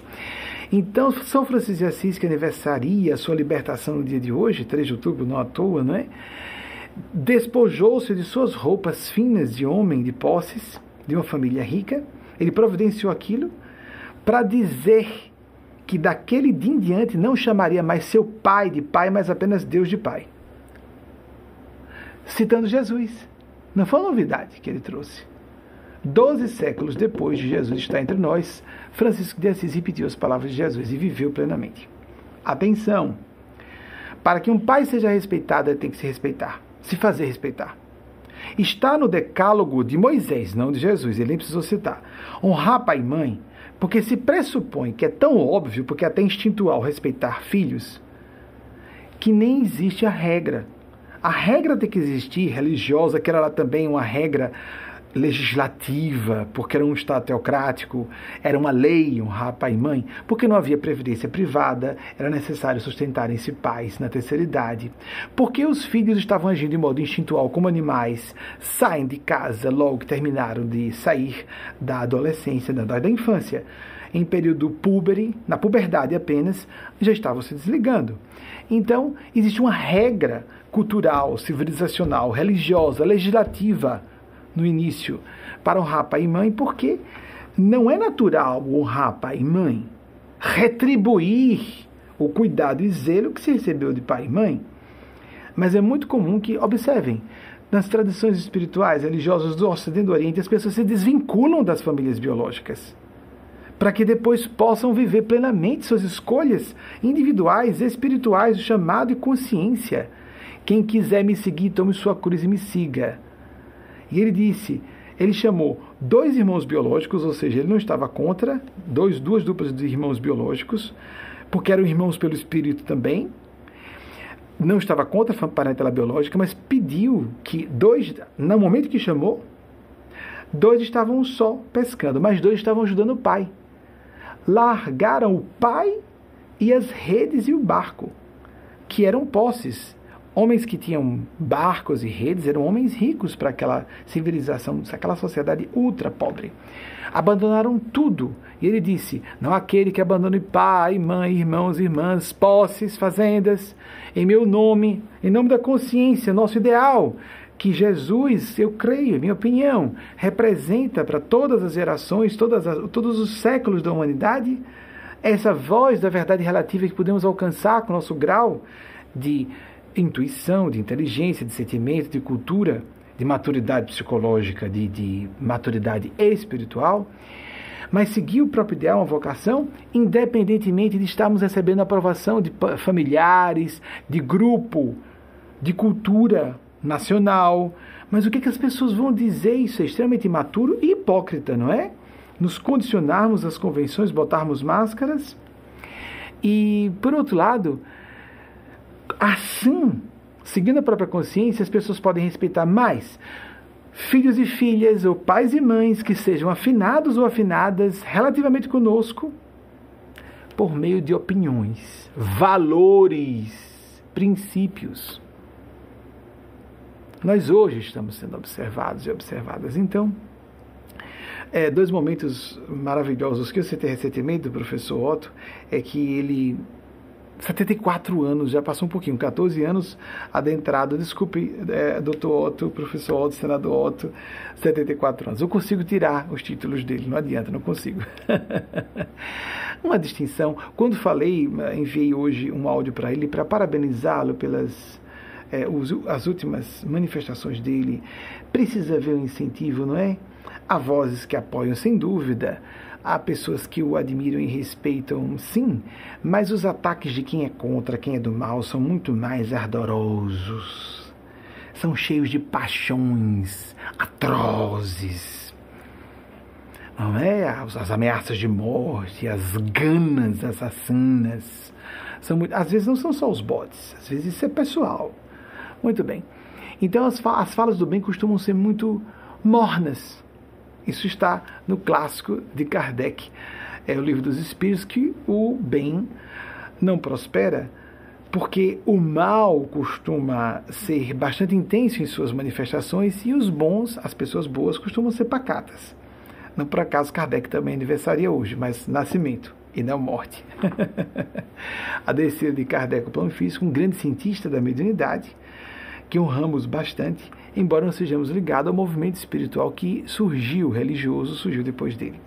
Então, São Francisco de Assis, que aniversaria a sua libertação no dia de hoje, 3 de outubro, não à toa, não é? Despojou-se de suas roupas finas de homem de posses, de uma família rica. Ele providenciou aquilo para dizer que daquele dia em diante não chamaria mais seu pai de pai, mas apenas Deus de pai. Citando Jesus. Não foi uma novidade que ele trouxe. Doze séculos depois de Jesus estar entre nós, Francisco de Assis repetiu as palavras de Jesus e viveu plenamente. Atenção! Para que um pai seja respeitado, ele tem que se respeitar, se fazer respeitar. Está no decálogo de Moisés, não de Jesus, ele nem precisou citar. Honrar pai e mãe, porque se pressupõe que é tão óbvio, porque é até instintual respeitar filhos, que nem existe a regra. A regra tem que existir, religiosa, que era lá também uma regra legislativa, porque era um Estado teocrático, era uma lei honrar pai e mãe, porque não havia previdência privada, era necessário sustentarem-se pais na terceira idade, porque os filhos estavam agindo de modo instintual como animais, saem de casa logo que terminaram de sair da adolescência, da, da infância. Em período púbere, na puberdade apenas, já estavam se desligando. Então, existe uma regra cultural, civilizacional, religiosa, legislativa no início para honrar pai e mãe, porque não é natural honrar pai e mãe, retribuir o cuidado e zelo que se recebeu de pai e mãe. Mas é muito comum que, observem, nas tradições espirituais, religiosas do Ocidente e do Oriente, as pessoas se desvinculam das famílias biológicas para que depois possam viver plenamente suas escolhas individuais, espirituais, chamado e consciência. Quem quiser me seguir, tome sua cruz e me siga. E ele disse, ele chamou dois irmãos biológicos, ou seja, ele não estava contra dois, duas duplas de irmãos biológicos, porque eram irmãos pelo espírito também. Não estava contra a parentela biológica, mas pediu que dois, no momento que chamou, dois estavam só pescando, mas dois estavam ajudando o pai. Largaram o pai e as redes e o barco, que eram posses Homens que tinham barcos e redes eram homens ricos para aquela civilização, aquela sociedade ultra pobre. Abandonaram tudo. E ele disse: Não aquele que abandone pai, mãe, irmãos, irmãs, posses, fazendas, em meu nome, em nome da consciência, nosso ideal, que Jesus, eu creio, minha opinião, representa para todas as gerações, todas as, todos os séculos da humanidade, essa voz da verdade relativa que podemos alcançar com o nosso grau de intuição, de inteligência, de sentimento, de cultura, de maturidade psicológica, de, de maturidade espiritual, mas seguir o próprio ideal, uma vocação, independentemente de estarmos recebendo aprovação de familiares, de grupo, de cultura nacional. Mas o que, que as pessoas vão dizer? Isso é extremamente imaturo e hipócrita, não é? Nos condicionarmos às convenções, botarmos máscaras. E, por outro lado, Assim, seguindo a própria consciência, as pessoas podem respeitar mais filhos e filhas, ou pais e mães que sejam afinados ou afinadas relativamente conosco, por meio de opiniões, valores, princípios. Nós hoje estamos sendo observados e observadas. Então, é, dois momentos maravilhosos que eu citei recentemente do professor Otto é que ele 74 anos, já passou um pouquinho, 14 anos adentrado. Desculpe, é, doutor Otto, professor Otto, senador Otto, 74 anos. Eu consigo tirar os títulos dele, não adianta, não consigo. (laughs) Uma distinção. Quando falei, enviei hoje um áudio para ele para parabenizá-lo pelas é, os, as últimas manifestações dele. Precisa haver um incentivo, não é? Há vozes que apoiam, sem dúvida Há pessoas que o admiram e respeitam, sim, mas os ataques de quem é contra, quem é do mal, são muito mais ardorosos. São cheios de paixões atrozes. Não é? As ameaças de morte, as ganas assassinas. São muito, às vezes não são só os bots, às vezes isso é pessoal. Muito bem. Então as, as falas do bem costumam ser muito mornas isso está no clássico de Kardec, é o livro dos Espíritos, que o bem não prospera, porque o mal costuma ser bastante intenso em suas manifestações e os bons, as pessoas boas, costumam ser pacatas. Não por acaso Kardec também aniversaria hoje, mas nascimento e não morte. (laughs) a descida de Kardec ao plano físico, um grande cientista da mediunidade, que honramos bastante, embora não sejamos ligados ao movimento espiritual que surgiu, religioso, surgiu depois dele.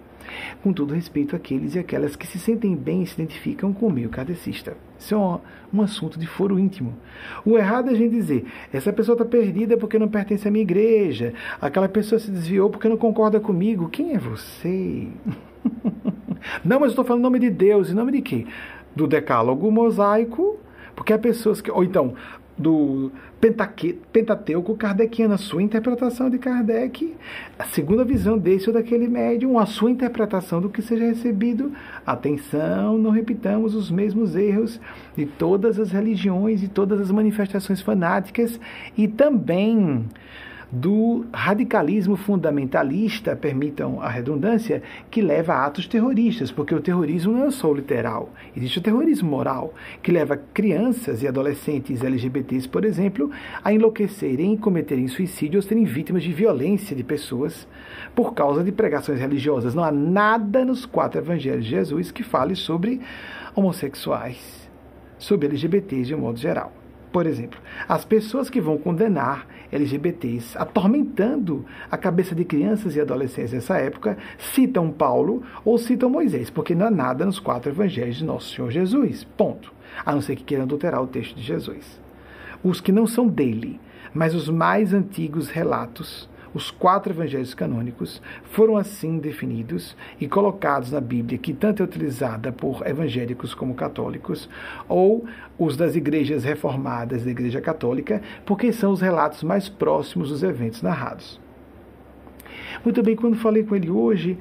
Com todo respeito àqueles e aquelas que se sentem bem e se identificam com o meio kardecista. Isso é um, um assunto de foro íntimo. O errado é a gente dizer, essa pessoa está perdida porque não pertence à minha igreja, aquela pessoa se desviou porque não concorda comigo. Quem é você? (laughs) não, mas estou falando em nome de Deus, em nome de quê? Do decálogo mosaico, porque há pessoas que. Ou então, do Pentateuco kardeciano, a sua interpretação de Kardec, a segunda visão desse ou daquele médium, a sua interpretação do que seja recebido. Atenção, não repitamos os mesmos erros de todas as religiões e todas as manifestações fanáticas e também do radicalismo fundamentalista, permitam a redundância, que leva a atos terroristas, porque o terrorismo não é só literal, existe o terrorismo moral, que leva crianças e adolescentes LGBTs, por exemplo, a enlouquecerem cometerem suicídio ou serem vítimas de violência de pessoas por causa de pregações religiosas. Não há nada nos quatro evangelhos de Jesus que fale sobre homossexuais, sobre LGBTs de um modo geral. Por exemplo, as pessoas que vão condenar LGBTs, atormentando a cabeça de crianças e adolescentes nessa época, citam Paulo ou citam Moisés, porque não há nada nos quatro evangelhos de nosso Senhor Jesus. Ponto. A não ser que queiram adulterar o texto de Jesus. Os que não são dele, mas os mais antigos relatos os quatro evangelhos canônicos foram assim definidos e colocados na Bíblia, que tanto é utilizada por evangélicos como católicos, ou os das igrejas reformadas da Igreja Católica, porque são os relatos mais próximos dos eventos narrados. Muito bem, quando falei com ele hoje,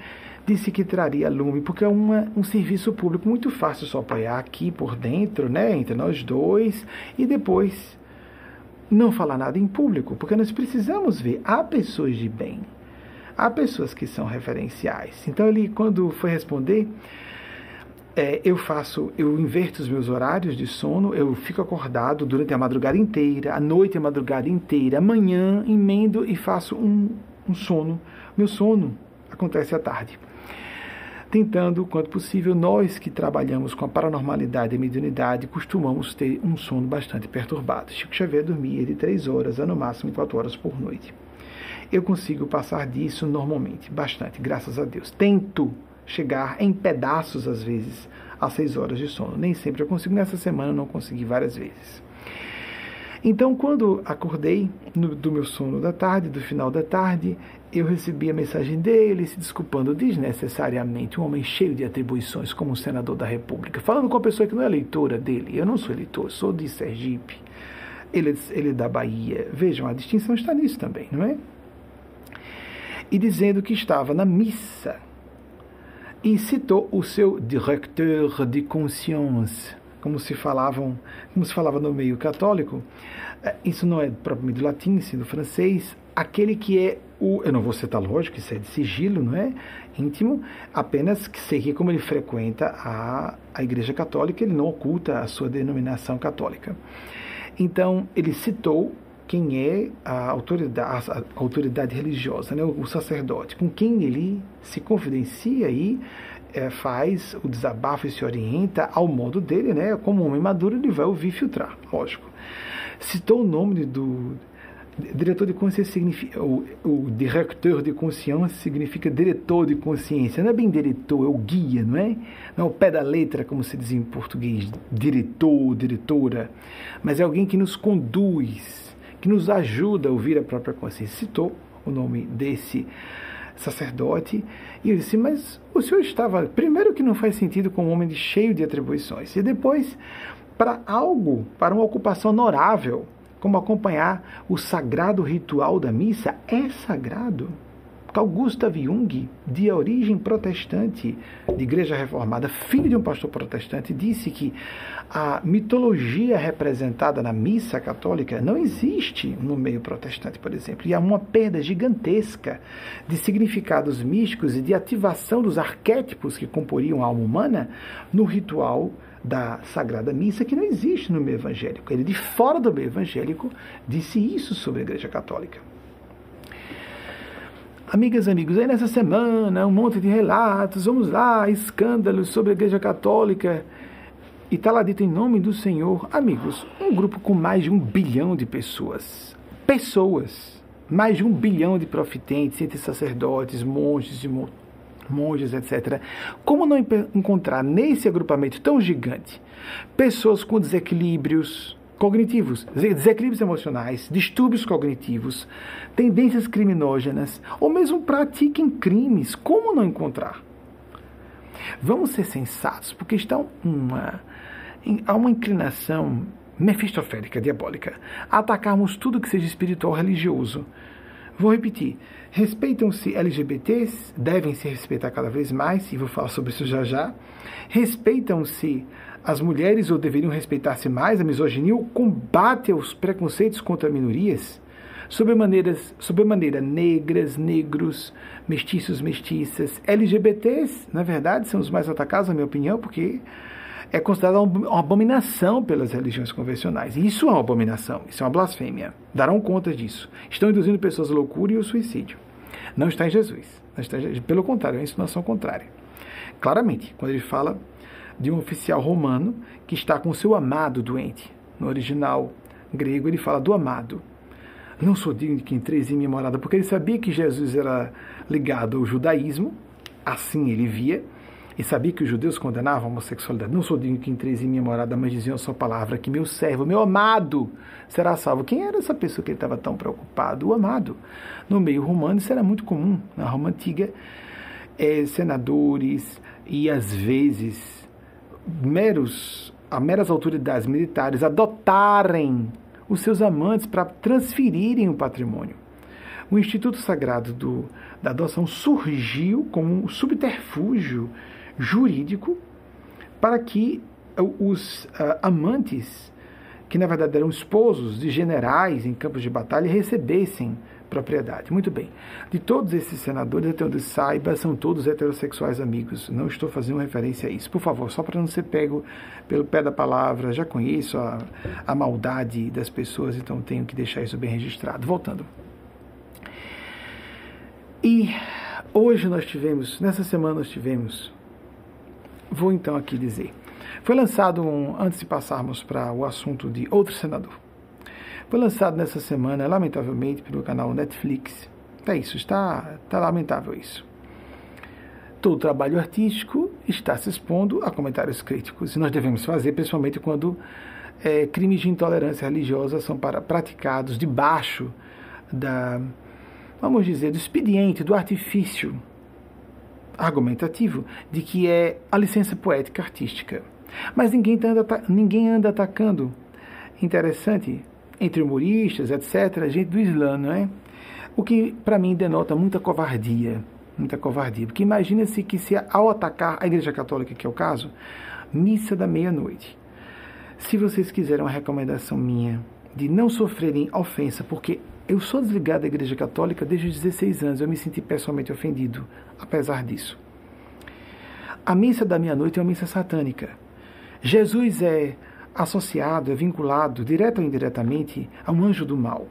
disse que traria lume, porque é uma, um serviço público muito fácil só apoiar aqui por dentro, né, entre nós dois, e depois não falar nada em público, porque nós precisamos ver. Há pessoas de bem, há pessoas que são referenciais. Então, ele, quando foi responder, é, eu faço, eu inverto os meus horários de sono, eu fico acordado durante a madrugada inteira, à noite a madrugada inteira, amanhã emendo e faço um, um sono. Meu sono acontece à tarde tentando, quanto possível, nós que trabalhamos com a paranormalidade e a mediunidade, costumamos ter um sono bastante perturbado. Chico Xavier dormia de três horas a no máximo quatro horas por noite. Eu consigo passar disso normalmente, bastante, graças a Deus. Tento chegar em pedaços, às vezes, a seis horas de sono. Nem sempre eu consigo, nessa semana não consegui várias vezes. Então, quando acordei no, do meu sono da tarde, do final da tarde, eu recebi a mensagem dele se desculpando desnecessariamente, um homem cheio de atribuições como senador da República, falando com uma pessoa que não é eleitora dele. Eu não sou eleitor, sou de Sergipe. Ele, ele é da Bahia. Vejam, a distinção está nisso também, não é? E dizendo que estava na missa e citou o seu directeur de conscience, como se falavam, como se falava no meio católico. É, isso não é propriamente do latim, sim do francês. Aquele que é o, eu não vou citar lógico, isso é de sigilo, não é? Íntimo, apenas que sei que como ele frequenta a, a Igreja Católica, ele não oculta a sua denominação católica. Então, ele citou quem é a autoridade, a autoridade religiosa, né? o sacerdote, com quem ele se confidencia e é, faz o desabafo e se orienta ao modo dele, né? Como homem maduro, ele vai ouvir filtrar, lógico. Citou o nome do diretor de consciência significa o, o diretor de consciência significa diretor de consciência não é bem diretor é o guia não é não é o pé da letra como se diz em português diretor diretora mas é alguém que nos conduz que nos ajuda a ouvir a própria consciência citou o nome desse sacerdote e eu disse mas o senhor estava primeiro que não faz sentido com um homem cheio de atribuições e depois para algo para uma ocupação honorável como acompanhar o sagrado ritual da missa, é sagrado. Carl Gustav Jung, de origem protestante, de igreja reformada, filho de um pastor protestante, disse que a mitologia representada na missa católica não existe no meio protestante, por exemplo, e há uma perda gigantesca de significados místicos e de ativação dos arquétipos que comporiam a alma humana no ritual da Sagrada Missa que não existe no meio evangélico. Ele, de fora do meio evangélico, disse isso sobre a Igreja Católica. Amigas e amigos, aí nessa semana, um monte de relatos, vamos lá, escândalos sobre a Igreja Católica. E está lá dito em nome do Senhor. Amigos, um grupo com mais de um bilhão de pessoas. Pessoas. Mais de um bilhão de profitentes, entre sacerdotes, monges e monges, etc. Como não encontrar nesse agrupamento tão gigante pessoas com desequilíbrios cognitivos, desequilíbrios emocionais, distúrbios cognitivos, tendências criminógenas, ou mesmo pratiquem crimes? Como não encontrar? Vamos ser sensatos, porque está uma, há uma inclinação mefistofélica, diabólica, a atacarmos tudo que seja espiritual religioso. Vou repetir. Respeitam-se LGBTs, devem se respeitar cada vez mais, e vou falar sobre isso já já. Respeitam-se as mulheres, ou deveriam respeitar-se mais, a misoginia, o combate aos preconceitos contra minorias. Maneiras, maneira negras, negros, mestiços, mestiças, LGBTs, na verdade, são os mais atacados, na minha opinião, porque é considerada uma abominação pelas religiões convencionais. E isso é uma abominação, isso é uma blasfêmia. Darão conta disso. Estão induzindo pessoas à loucura e ao suicídio. Não está em Jesus. Está em, pelo contrário, é uma insinuação contrária. Claramente, quando ele fala de um oficial romano que está com seu amado doente. No original grego, ele fala do amado. Não sou digno de que entreis em minha morada, porque ele sabia que Jesus era ligado ao judaísmo, assim ele via, e sabia que os judeus condenavam a homossexualidade. Não sou digno que entreis em minha morada, mas diziam a sua palavra, que meu servo, meu amado, será salvo. Quem era essa pessoa que ele estava tão preocupado? O amado. No meio romano, isso era muito comum. Na Roma Antiga, é, senadores e, às vezes, meros, a meras autoridades militares adotarem os seus amantes para transferirem o patrimônio. O Instituto Sagrado do, da Adoção surgiu como um subterfúgio jurídico para que os uh, amantes, que na verdade eram esposos de generais em campos de batalha, recebessem propriedade. Muito bem. De todos esses senadores, até onde saiba, são todos heterossexuais amigos. Não estou fazendo referência a isso. Por favor, só para não ser pego pelo pé da palavra, já conheço a, a maldade das pessoas, então tenho que deixar isso bem registrado. Voltando. E hoje nós tivemos, nessa semana nós tivemos Vou então aqui dizer. Foi lançado um, antes de passarmos para o assunto de outro senador. Foi lançado nessa semana, lamentavelmente, pelo canal Netflix. É isso, está, está lamentável isso. Todo trabalho artístico está se expondo a comentários críticos. E nós devemos fazer, principalmente quando é, crimes de intolerância religiosa são para, praticados debaixo da, vamos dizer, do expediente, do artifício argumentativo de que é a licença poética artística. Mas ninguém anda, ninguém anda atacando. Interessante, entre humoristas, etc., gente do Islã, não é? O que para mim denota muita covardia, muita covardia. Porque imagina-se que se ao atacar a Igreja Católica, que é o caso, missa da meia-noite. Se vocês quiserem uma recomendação minha de não sofrerem ofensa, porque eu sou desligado da Igreja Católica desde os 16 anos. Eu me senti pessoalmente ofendido, apesar disso. A missa da meia-noite é uma missa satânica. Jesus é associado, é vinculado, direta ou indiretamente, a um anjo do mal,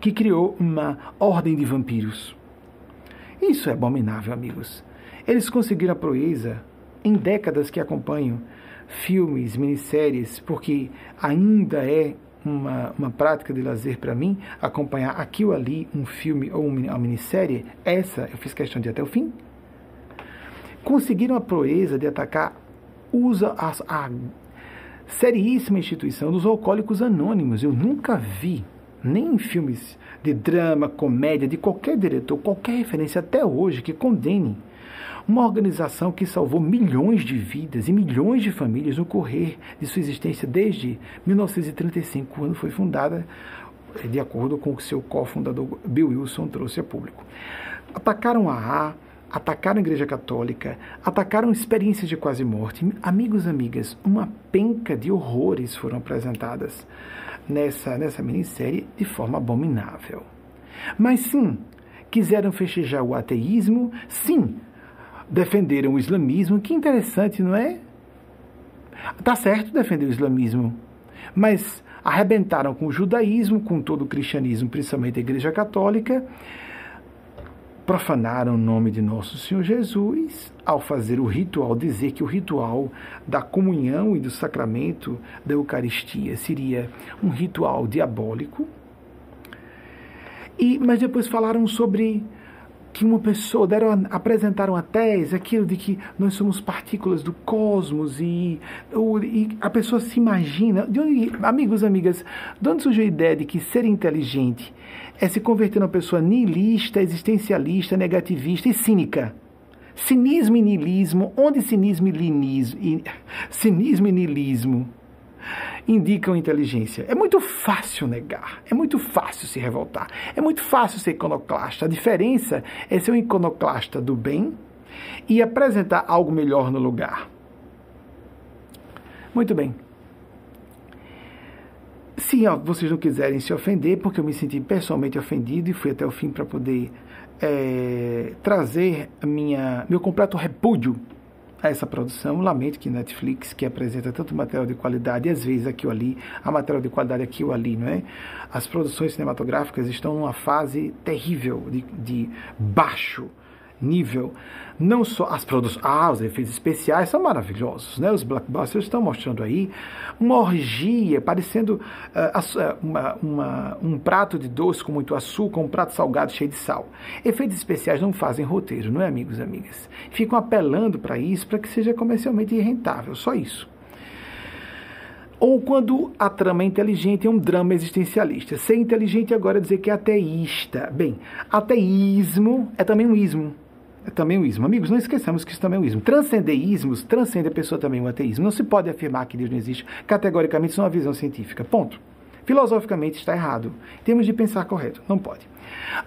que criou uma ordem de vampiros. Isso é abominável, amigos. Eles conseguiram a proeza em décadas que acompanham filmes, minisséries, porque ainda é uma, uma prática de lazer para mim, acompanhar aqui ou ali um filme ou uma minissérie, essa eu fiz questão de ir até o fim. Conseguiram a proeza de atacar usa a, a seríssima instituição dos alcoólicos anônimos. Eu nunca vi, nem em filmes de drama, comédia, de qualquer diretor, qualquer referência até hoje que condene uma organização que salvou milhões de vidas e milhões de famílias no correr de sua existência desde 1935, quando foi fundada, de acordo com o que seu cofundador Bill Wilson trouxe a público. Atacaram a A, atacaram a Igreja Católica, atacaram experiências de quase morte. Amigos amigas, uma penca de horrores foram apresentadas nessa, nessa minissérie de forma abominável. Mas sim, quiseram festejar o ateísmo, sim, defenderam o islamismo. Que interessante, não é? Tá certo defender o islamismo, mas arrebentaram com o judaísmo, com todo o cristianismo, principalmente a Igreja Católica, profanaram o nome de nosso Senhor Jesus ao fazer o ritual, dizer que o ritual da comunhão e do sacramento da Eucaristia seria um ritual diabólico. E, mas depois falaram sobre que uma pessoa deram, apresentaram a tese, aquilo de que nós somos partículas do cosmos e, e a pessoa se imagina. Onde, amigos, amigas, de onde surgiu a ideia de que ser inteligente é se converter numa pessoa nihilista, existencialista, negativista e cínica? Cinismo e niilismo, onde cinismo e linismo, cinismo e niilismo indicam inteligência. É muito fácil negar, é muito fácil se revoltar, é muito fácil ser iconoclasta. A diferença é ser um iconoclasta do bem e apresentar algo melhor no lugar. Muito bem. Se Se vocês não quiserem se ofender, porque eu me senti pessoalmente ofendido e fui até o fim para poder é, trazer minha, meu completo repúdio a essa produção. Lamento que Netflix, que apresenta tanto material de qualidade, e às vezes aqui ou ali, a material de qualidade aqui ou ali, não é? As produções cinematográficas estão numa fase terrível de, de baixo nível. Não só as produções, ah, os efeitos especiais são maravilhosos, né? Os blockbusters estão mostrando aí uma orgia, parecendo uh, uma, uma, um prato de doce com muito açúcar, um prato salgado cheio de sal. Efeitos especiais não fazem roteiro, não é, amigos e amigas? Ficam apelando para isso, para que seja comercialmente rentável, só isso ou quando a trama é inteligente é um drama existencialista. Ser inteligente agora é dizer que é ateísta. Bem, ateísmo é também um ismo é também o ismo. Amigos, não esqueçamos que isso também é o ismo. Transcender ismos, transcende a pessoa também o ateísmo. Não se pode afirmar que Deus não existe categoricamente, isso é uma visão científica. Ponto. Filosoficamente está errado. Temos de pensar correto. Não pode.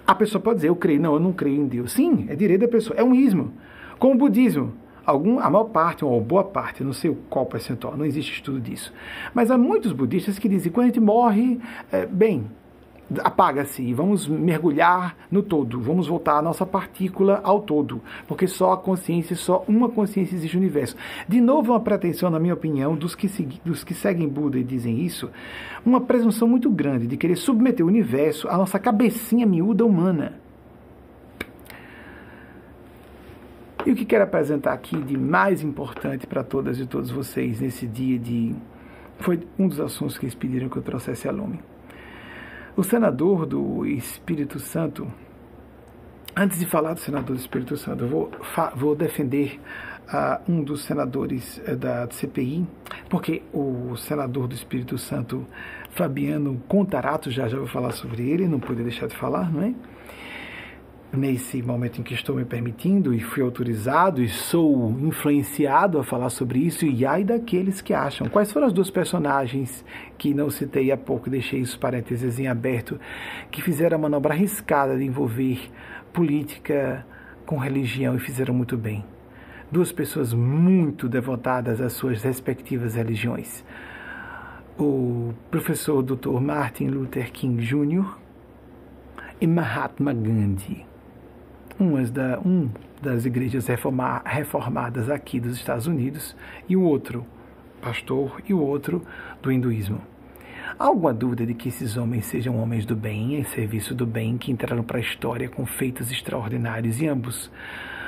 A pessoa pode dizer, eu creio. Não, eu não creio em Deus. Sim, é direito da pessoa. É um ismo. Como o budismo. Algum, a maior parte, ou boa parte, não sei qual percentual, não existe estudo disso. Mas há muitos budistas que dizem quando a gente morre, é, bem, apaga-se e vamos mergulhar no todo, vamos voltar a nossa partícula ao todo, porque só a consciência, só uma consciência existe no universo. De novo, uma pretensão, na minha opinião, dos que, dos que seguem Buda e dizem isso, uma presunção muito grande de querer submeter o universo à nossa cabecinha miúda humana. E o que quero apresentar aqui de mais importante para todas e todos vocês nesse dia de. Foi um dos assuntos que eles pediram que eu trouxesse a lume o senador do Espírito Santo, antes de falar do senador do Espírito Santo, vou, vou defender uh, um dos senadores uh, da CPI, porque o senador do Espírito Santo, Fabiano Contarato, já já vou falar sobre ele, não podia deixar de falar, não é? Nesse momento em que estou me permitindo e fui autorizado e sou influenciado a falar sobre isso, e ai daqueles que acham. Quais foram as duas personagens que não citei há pouco, deixei isso parênteses em aberto, que fizeram a manobra arriscada de envolver política com religião e fizeram muito bem? Duas pessoas muito devotadas às suas respectivas religiões. O professor Dr. Martin Luther King Jr. e Mahatma Gandhi umas da, um das igrejas reforma, reformadas aqui dos Estados Unidos e o outro pastor e o outro do hinduísmo. Há alguma dúvida de que esses homens sejam homens do bem, em serviço do bem, que entraram para a história com feitos extraordinários e ambos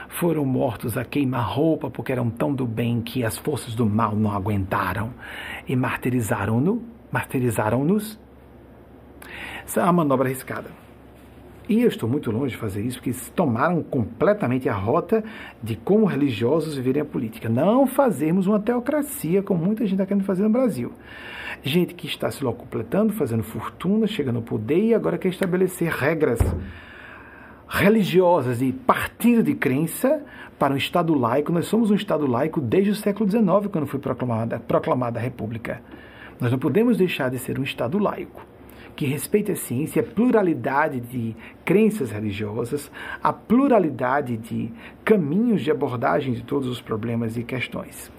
foram mortos a queima-roupa porque eram tão do bem que as forças do mal não aguentaram e martirizaram-no, martirizaram-nos? Essa é uma manobra arriscada. E eu estou muito longe de fazer isso, porque tomaram completamente a rota de como religiosos viverem a política. Não fazermos uma teocracia, como muita gente está querendo fazer no Brasil. Gente que está se locupletando, fazendo fortuna, chegando ao poder e agora quer estabelecer regras religiosas e partindo de crença para um Estado laico. Nós somos um Estado laico desde o século XIX, quando foi proclamada, proclamada a República. Nós não podemos deixar de ser um Estado laico que respeite a ciência, a pluralidade de crenças religiosas, a pluralidade de caminhos de abordagem de todos os problemas e questões.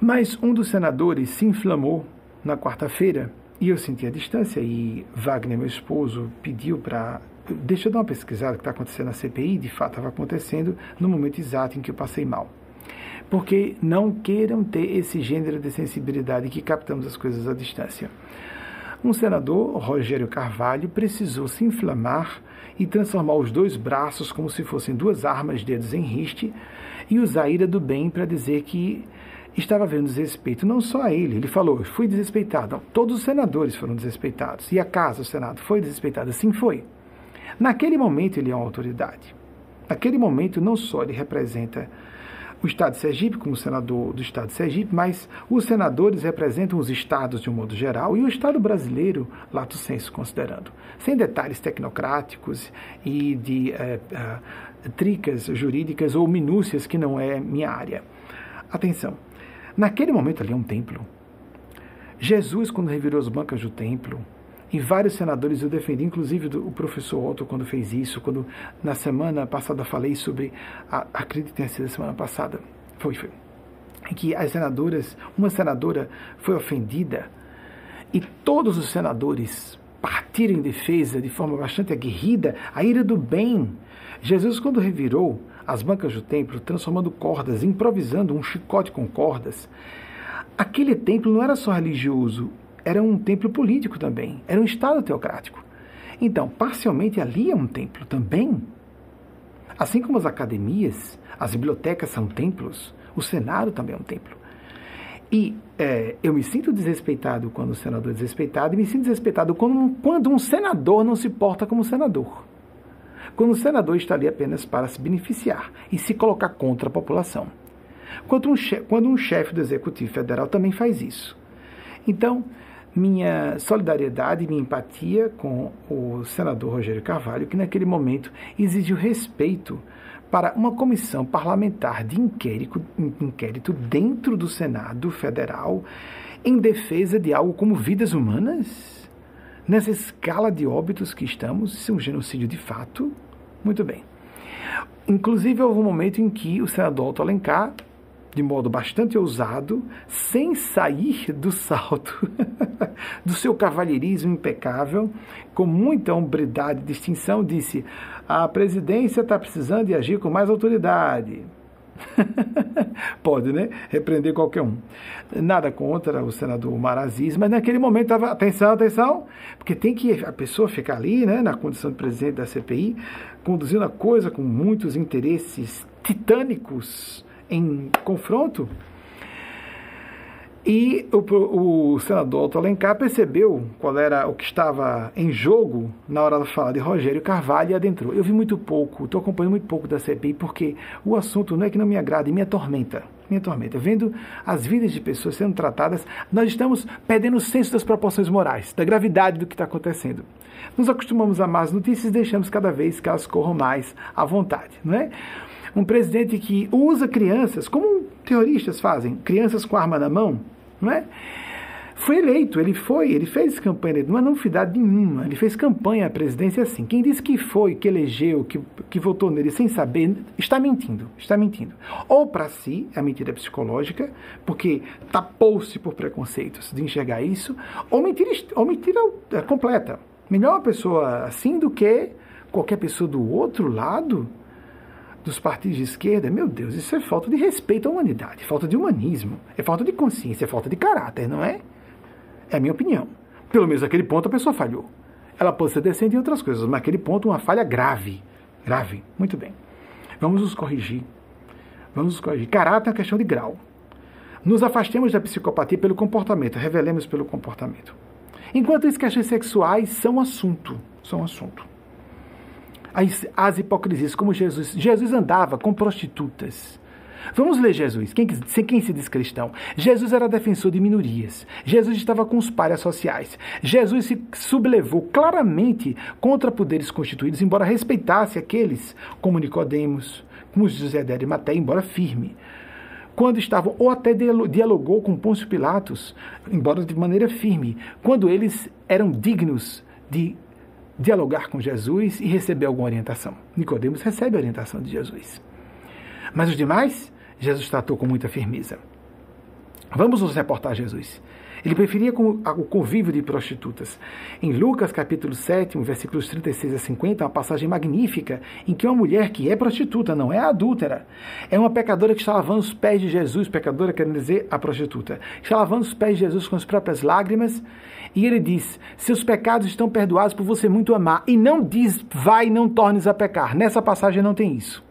Mas um dos senadores se inflamou na quarta-feira e eu senti a distância e Wagner, meu esposo, pediu para deixa eu dar uma pesquisada que está acontecendo na CPI, de fato estava acontecendo no momento exato em que eu passei mal. Porque não queiram ter esse gênero de sensibilidade que captamos as coisas à distância. Um senador, Rogério Carvalho, precisou se inflamar e transformar os dois braços como se fossem duas armas, dedos em riste, e usar a ira do bem para dizer que estava havendo desrespeito, não só a ele. Ele falou: fui desrespeitado. Todos os senadores foram desrespeitados. E a casa, o Senado, foi desrespeitado? Sim, foi. Naquele momento, ele é uma autoridade. Naquele momento, não só ele representa o Estado de Sergipe como senador do Estado de Sergipe, mas os senadores representam os estados de um modo geral e o Estado brasileiro, lato senso considerando, sem detalhes tecnocráticos e de é, é, tricas jurídicas ou minúcias que não é minha área. Atenção, naquele momento ali é um templo. Jesus, quando revirou as bancas do templo, e vários senadores eu defendi, inclusive o professor Otto, quando fez isso, quando na semana passada falei sobre, a, acredito que tenha sido a semana passada, foi, foi, em que as senadoras, uma senadora foi ofendida e todos os senadores partiram em defesa de forma bastante aguerrida a ira do bem. Jesus, quando revirou as bancas do templo, transformando cordas, improvisando um chicote com cordas, aquele templo não era só religioso, era um templo político também, era um Estado teocrático. Então, parcialmente ali é um templo também. Assim como as academias, as bibliotecas são templos, o Senado também é um templo. E é, eu me sinto desrespeitado quando o senador é desrespeitado, e me sinto desrespeitado quando, quando um senador não se porta como senador. Quando o senador está ali apenas para se beneficiar e se colocar contra a população. Quando um, chefe, quando um chefe do Executivo Federal também faz isso. Então, minha solidariedade minha empatia com o senador Rogério Carvalho, que naquele momento exigiu respeito para uma comissão parlamentar de inquérito, inquérito dentro do Senado Federal em defesa de algo como vidas humanas? Nessa escala de óbitos que estamos, isso é um genocídio de fato? Muito bem. Inclusive, houve um momento em que o senador Otto Alencar de modo bastante ousado, sem sair do salto (laughs) do seu cavalheirismo impecável, com muita hombridade e distinção, disse: a presidência está precisando de agir com mais autoridade. (laughs) Pode, né? Repreender qualquer um. Nada contra o senador Maraziz, mas naquele momento estava. Atenção, atenção, porque tem que a pessoa ficar ali, né, na condição de presidente da CPI, conduzindo a coisa com muitos interesses titânicos em confronto. E o, o, senador Otto Alencar percebeu qual era o que estava em jogo na hora da fala de Rogério Carvalho e adentrou. Eu vi muito pouco, estou acompanhando muito pouco da CPI, porque o assunto não é que não me agrada, me atormenta. Me atormenta. Vendo as vidas de pessoas sendo tratadas, nós estamos perdendo o senso das proporções morais, da gravidade do que está acontecendo. Nos acostumamos a más notícias e deixamos cada vez que elas corram mais à vontade, não é? Um presidente que usa crianças, como terroristas fazem, crianças com arma na mão, não é? Foi eleito, ele foi, ele fez campanha, não é novidade nenhuma, ele fez campanha à presidência assim. Quem disse que foi, que elegeu, que, que votou nele sem saber, está mentindo, está mentindo. Ou para si, é a mentira psicológica, porque tapou-se por preconceitos de enxergar isso, ou mentira, ou mentira é, completa. Melhor uma pessoa assim do que qualquer pessoa do outro lado dos partidos de esquerda, meu Deus, isso é falta de respeito à humanidade, falta de humanismo, é falta de consciência, é falta de caráter, não é? É a minha opinião. Pelo menos naquele ponto a pessoa falhou. Ela pode ser decente em outras coisas, mas naquele ponto uma falha grave. Grave. Muito bem. Vamos nos corrigir. Vamos nos corrigir. Caráter é uma questão de grau. Nos afastemos da psicopatia pelo comportamento, revelemos pelo comportamento. Enquanto as questões sexuais são assunto, são assunto as, as hipocrisias, como Jesus. Jesus andava com prostitutas. Vamos ler Jesus. Quem, quem se diz cristão? Jesus era defensor de minorias. Jesus estava com os pares sociais. Jesus se sublevou claramente contra poderes constituídos, embora respeitasse aqueles como Nicodemos, como José de Arimateia, embora firme. Quando estavam, ou até dialogou com Pôncio Pilatos, embora de maneira firme, quando eles eram dignos de dialogar com Jesus e receber alguma orientação. Nicodemos recebe a orientação de Jesus. Mas os demais, Jesus tratou com muita firmeza. Vamos nos reportar a Jesus. Ele preferia o convívio de prostitutas. Em Lucas capítulo 7, versículos 36 a 50, uma passagem magnífica em que uma mulher que é prostituta, não é adúltera, é uma pecadora que está lavando os pés de Jesus, pecadora quer dizer a prostituta, está lavando os pés de Jesus com as próprias lágrimas, e ele diz: Seus pecados estão perdoados por você muito amar, e não diz, vai, não tornes a pecar. Nessa passagem não tem isso.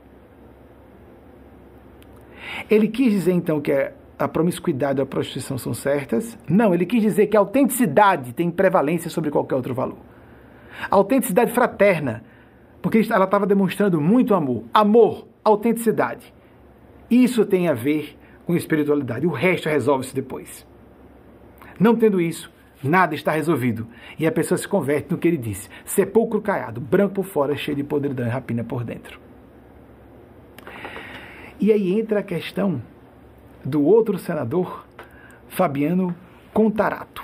Ele quis dizer então que é a promiscuidade e a prostituição são certas. Não, ele quis dizer que a autenticidade tem prevalência sobre qualquer outro valor. A autenticidade fraterna, porque ela estava demonstrando muito amor. Amor, autenticidade. Isso tem a ver com espiritualidade. O resto resolve-se depois. Não tendo isso, nada está resolvido. E a pessoa se converte no que ele disse: sepulcro caiado, branco por fora, cheio de podridão e rapina por dentro. E aí entra a questão do outro senador, Fabiano Contarato.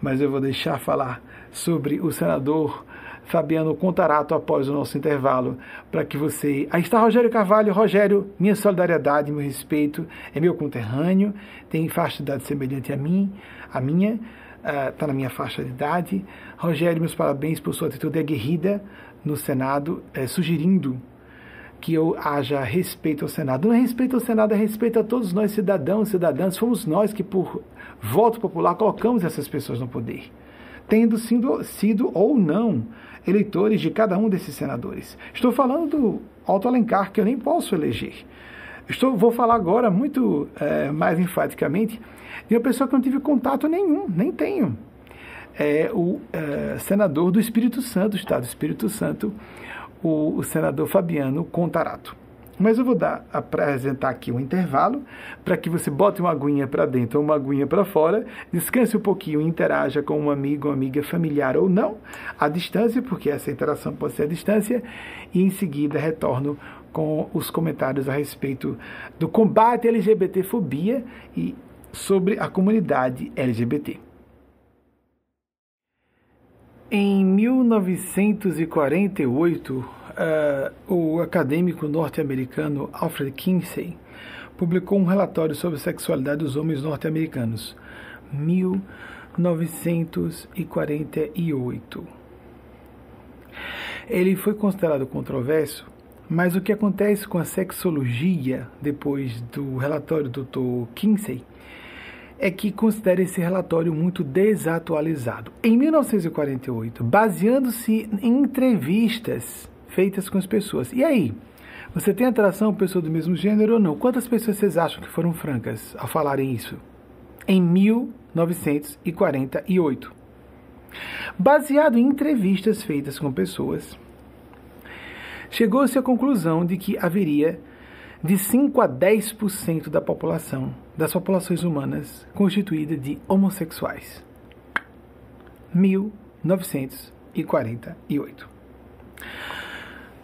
Mas eu vou deixar falar sobre o senador Fabiano Contarato após o nosso intervalo, para que você. Aí está Rogério Carvalho. Rogério, minha solidariedade, meu respeito, é meu conterrâneo, tem faixa de idade semelhante a mim, a minha. Está uh, na minha faixa de idade. Rogério, meus parabéns por sua atitude aguerrida no Senado, uh, sugerindo que eu haja respeito ao Senado. Não é respeito ao Senado, é respeito a todos nós, cidadãos, cidadãs. Fomos nós que, por voto popular, colocamos essas pessoas no poder, tendo sido, sido ou não eleitores de cada um desses senadores. Estou falando do Alto Alencar, que eu nem posso eleger. Estou, vou falar agora muito é, mais enfaticamente de uma pessoa que não tive contato nenhum, nem tenho. É o é, senador do Espírito Santo, Estado do Espírito Santo, o, o senador Fabiano Contarato. Mas eu vou dar apresentar aqui um intervalo para que você bote uma aguinha para dentro ou uma aguinha para fora, descanse um pouquinho, interaja com um amigo, uma amiga familiar ou não, à distância, porque essa interação pode ser à distância, e em seguida retorno com os comentários a respeito do combate à LGBTfobia e sobre a comunidade LGBT. Em 1948, uh, o acadêmico norte-americano Alfred Kinsey publicou um relatório sobre a sexualidade dos homens norte-americanos. 1948. Ele foi considerado controverso, mas o que acontece com a sexologia depois do relatório do Dr. Kinsey é que considera esse relatório muito desatualizado. Em 1948, baseando-se em entrevistas feitas com as pessoas. E aí? Você tem atração por pessoa do mesmo gênero ou não? Quantas pessoas vocês acham que foram francas ao falarem isso? Em 1948. Baseado em entrevistas feitas com pessoas, chegou-se à conclusão de que haveria de 5 a 10% da população, das populações humanas constituída de homossexuais. 1948.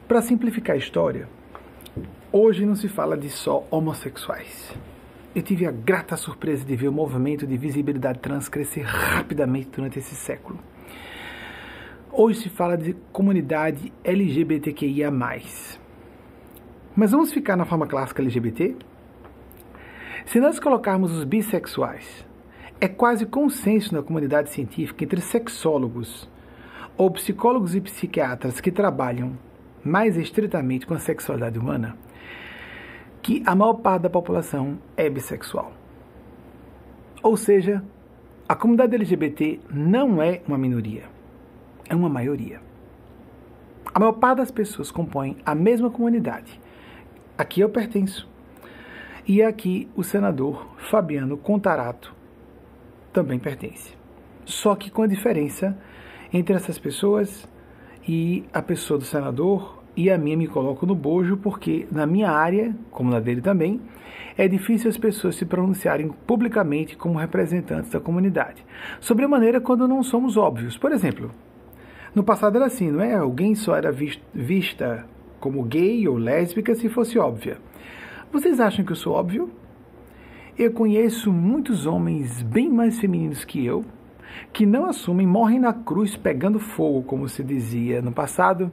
Para simplificar a história, hoje não se fala de só homossexuais. Eu tive a grata surpresa de ver o movimento de visibilidade trans crescer rapidamente durante esse século. Hoje se fala de comunidade LGBTQIA. Mas vamos ficar na forma clássica LGBT? Se nós colocarmos os bissexuais, é quase consenso na comunidade científica entre sexólogos ou psicólogos e psiquiatras que trabalham mais estritamente com a sexualidade humana que a maior parte da população é bissexual. Ou seja, a comunidade LGBT não é uma minoria, é uma maioria. A maior parte das pessoas compõem a mesma comunidade Aqui eu pertenço. E aqui o senador Fabiano Contarato também pertence. Só que com a diferença entre essas pessoas e a pessoa do senador e a minha me coloco no bojo porque na minha área, como na dele também, é difícil as pessoas se pronunciarem publicamente como representantes da comunidade. Sobre a maneira quando não somos óbvios. Por exemplo, no passado era assim, não é? Alguém só era vista como gay ou lésbica se fosse óbvia. Vocês acham que eu sou óbvio? Eu conheço muitos homens bem mais femininos que eu, que não assumem, morrem na cruz pegando fogo, como se dizia no passado,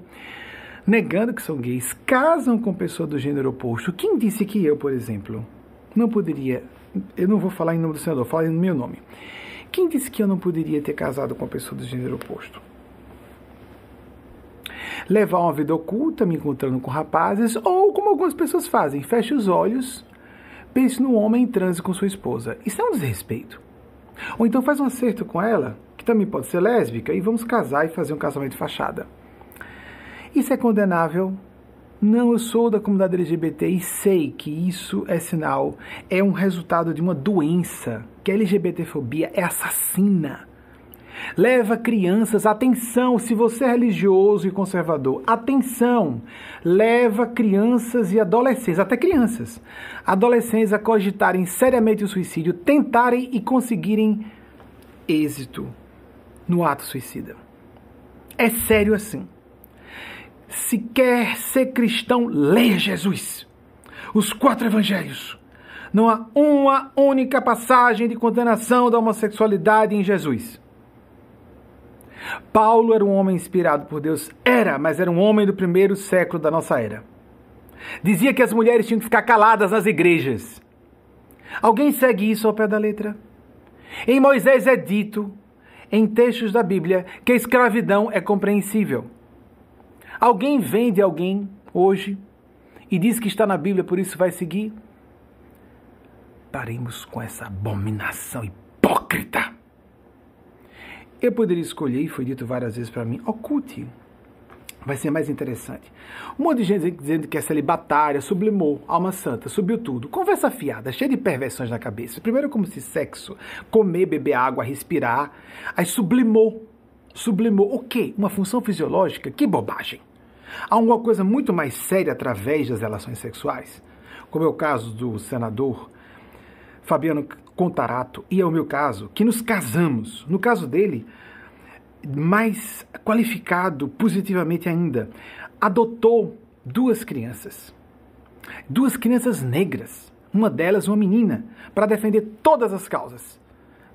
negando que são gays, casam com pessoa do gênero oposto. Quem disse que eu, por exemplo, não poderia. Eu não vou falar em nome do senador, falo em meu nome. Quem disse que eu não poderia ter casado com uma pessoa do gênero oposto? Levar uma vida oculta, me encontrando com rapazes, ou como algumas pessoas fazem, feche os olhos, pense no homem em transe com sua esposa. Isso é um desrespeito. Ou então faz um acerto com ela, que também pode ser lésbica, e vamos casar e fazer um casamento fachada. Isso é condenável. Não, eu sou da comunidade LGBT e sei que isso é sinal, é um resultado de uma doença, que a LGBTfobia é assassina Leva crianças, atenção, se você é religioso e conservador, atenção, leva crianças e adolescentes, até crianças, adolescentes a cogitarem seriamente o suicídio, tentarem e conseguirem êxito no ato suicida. É sério assim. Se quer ser cristão, leia Jesus. Os quatro evangelhos. Não há uma única passagem de condenação da homossexualidade em Jesus. Paulo era um homem inspirado por Deus. Era, mas era um homem do primeiro século da nossa era. Dizia que as mulheres tinham que ficar caladas nas igrejas. Alguém segue isso ao pé da letra? Em Moisés é dito em textos da Bíblia que a escravidão é compreensível. Alguém vende alguém hoje e diz que está na Bíblia, por isso vai seguir? Paremos com essa abominação hipócrita. Eu poderia escolher, e foi dito várias vezes para mim, oculte vai ser mais interessante. Um monte de gente dizendo que é celibatária, sublimou, alma santa, subiu tudo. Conversa fiada, cheia de perversões na cabeça. Primeiro como se sexo, comer, beber água, respirar. Aí sublimou. Sublimou o quê? Uma função fisiológica? Que bobagem. Há alguma coisa muito mais séria através das relações sexuais? Como é o caso do senador Fabiano Contarato e é o meu caso, que nos casamos. No caso dele, mais qualificado positivamente ainda, adotou duas crianças. Duas crianças negras, uma delas uma menina, para defender todas as causas.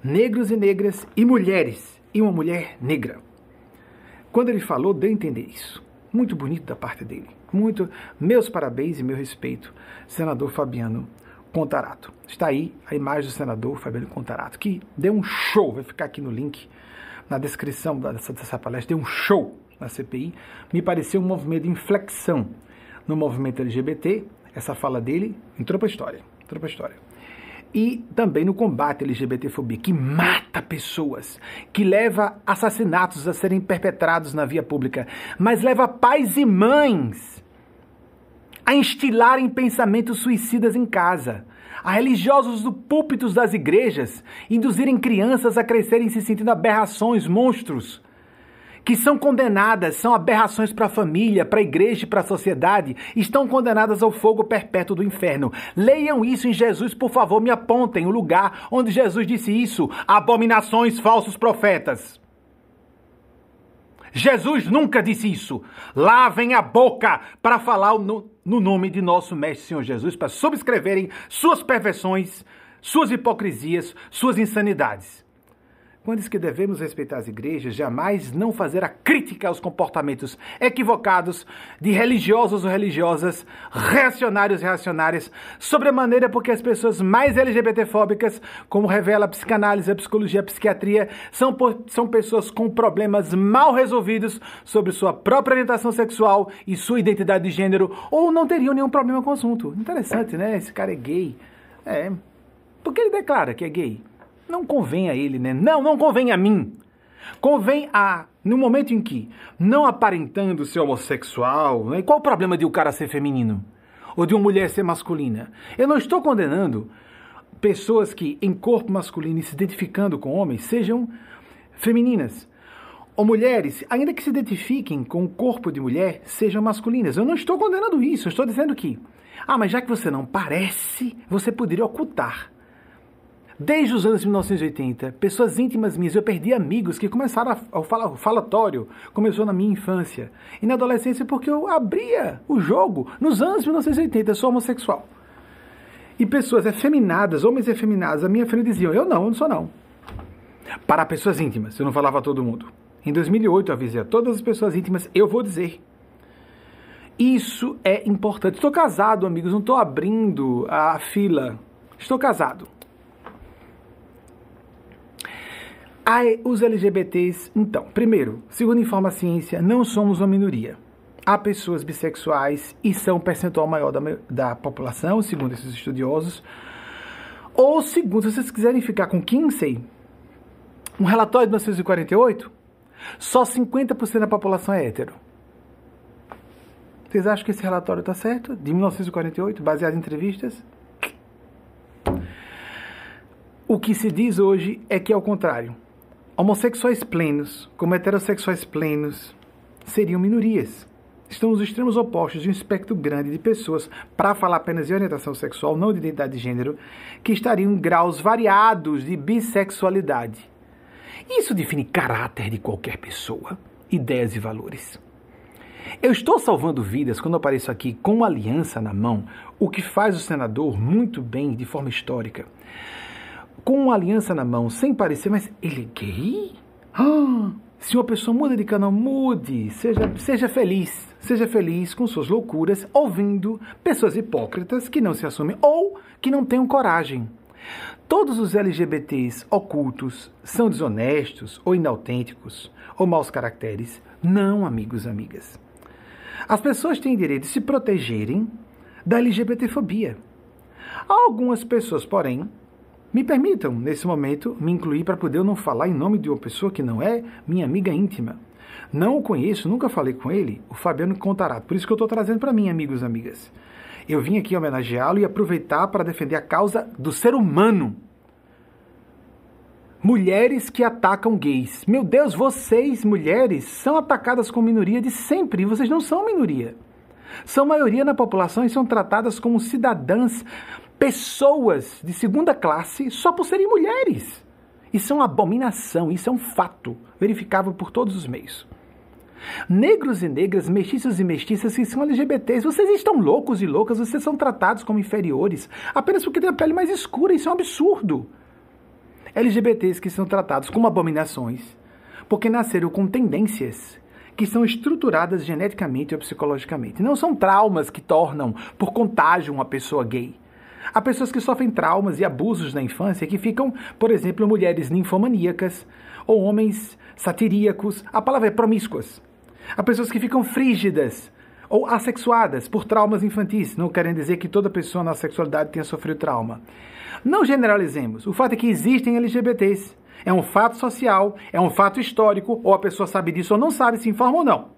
Negros e negras e mulheres, e uma mulher negra. Quando ele falou, deu a entender isso. Muito bonito da parte dele. Muito. Meus parabéns e meu respeito, senador Fabiano Contarato. Está aí a imagem do senador Fabiano Contarato, que deu um show, vai ficar aqui no link na descrição dessa, dessa palestra, deu um show na CPI, me pareceu um movimento de inflexão no movimento LGBT. Essa fala dele entrou para a história. Entrou para história. E também no combate à LGBTfobia, que mata pessoas, que leva assassinatos a serem perpetrados na via pública, mas leva pais e mães a instilarem pensamentos suicidas em casa a religiosos do púlpitos das igrejas induzirem crianças a crescerem se sentindo aberrações, monstros, que são condenadas, são aberrações para a família, para a igreja e para a sociedade, estão condenadas ao fogo perpétuo do inferno. Leiam isso em Jesus, por favor, me apontem o lugar onde Jesus disse isso: abominações, falsos profetas. Jesus nunca disse isso. Lavem a boca para falar no, no nome de nosso Mestre Senhor Jesus, para subscreverem suas perversões, suas hipocrisias, suas insanidades. Quando diz que devemos respeitar as igrejas, jamais não fazer a crítica aos comportamentos equivocados de religiosos ou religiosas, reacionários e reacionárias, sobre a maneira porque as pessoas mais LGBTfóbicas, como revela a psicanálise, a psicologia, a psiquiatria, são, são pessoas com problemas mal resolvidos sobre sua própria orientação sexual e sua identidade de gênero, ou não teriam nenhum problema com o assunto. Interessante, né? Esse cara é gay. É. Porque ele declara que é gay. Não convém a ele, né? Não, não convém a mim. Convém a, no momento em que, não aparentando ser homossexual, né? qual o problema de o um cara ser feminino? Ou de uma mulher ser masculina? Eu não estou condenando pessoas que, em corpo masculino e se identificando com homens, sejam femininas. Ou mulheres, ainda que se identifiquem com o corpo de mulher, sejam masculinas. Eu não estou condenando isso, eu estou dizendo que, ah, mas já que você não parece, você poderia ocultar. Desde os anos 1980, pessoas íntimas minhas, eu perdi amigos que começaram a, o falatório, começou na minha infância. E na adolescência porque eu abria o jogo. Nos anos 1980, eu sou homossexual. E pessoas efeminadas, homens efeminados, a minha frente diziam, eu não, eu não sou não. Para pessoas íntimas, eu não falava a todo mundo. Em 2008 eu avisei a todas as pessoas íntimas, eu vou dizer. Isso é importante. Estou casado, amigos, não estou abrindo a fila. Estou casado. Aí, os LGBTs, então, primeiro, segundo informa a ciência, não somos uma minoria. Há pessoas bissexuais e são um percentual maior da, da população, segundo esses estudiosos. Ou segundo, se vocês quiserem ficar com Kinsey, um relatório de 1948, só 50% da população é hétero. Vocês acham que esse relatório está certo? De 1948, baseado em entrevistas? O que se diz hoje é que é o contrário homossexuais plenos, como heterossexuais plenos, seriam minorias. Estão nos extremos opostos de um espectro grande de pessoas, para falar apenas de orientação sexual, não de identidade de gênero, que estariam em graus variados de bissexualidade. Isso define caráter de qualquer pessoa, ideias e valores. Eu estou salvando vidas quando apareço aqui com uma aliança na mão, o que faz o senador muito bem de forma histórica com uma aliança na mão, sem parecer, mas ele é gay? Ah, se uma pessoa muda de canal, mude, seja, seja feliz, seja feliz com suas loucuras, ouvindo pessoas hipócritas que não se assumem ou que não tenham coragem. Todos os LGBTs ocultos são desonestos ou inautênticos ou maus caracteres? Não, amigos amigas. As pessoas têm direito de se protegerem da LGBTfobia. Algumas pessoas, porém, me permitam, nesse momento, me incluir para poder eu não falar em nome de uma pessoa que não é minha amiga íntima. Não o conheço, nunca falei com ele, o Fabiano Contarato. Por isso que eu estou trazendo para mim, amigos e amigas. Eu vim aqui homenageá-lo e aproveitar para defender a causa do ser humano. Mulheres que atacam gays. Meu Deus, vocês, mulheres, são atacadas como minoria de sempre. Vocês não são minoria. São maioria na população e são tratadas como cidadãs, pessoas de segunda classe só por serem mulheres. Isso é uma abominação, isso é um fato, verificável por todos os meios. Negros e negras, mestiços e mestiças que são LGBTs, vocês estão loucos e loucas, vocês são tratados como inferiores apenas porque têm a pele mais escura, isso é um absurdo. LGBTs que são tratados como abominações porque nasceram com tendências que são estruturadas geneticamente ou psicologicamente. Não são traumas que tornam por contágio uma pessoa gay. Há pessoas que sofrem traumas e abusos na infância que ficam, por exemplo, mulheres ninfomaníacas ou homens satiríacos. A palavra é promíscuas. Há pessoas que ficam frígidas ou assexuadas por traumas infantis. Não querem dizer que toda pessoa na sexualidade tenha sofrido trauma. Não generalizemos. O fato é que existem LGBTs. É um fato social, é um fato histórico, ou a pessoa sabe disso ou não sabe, se informa ou não.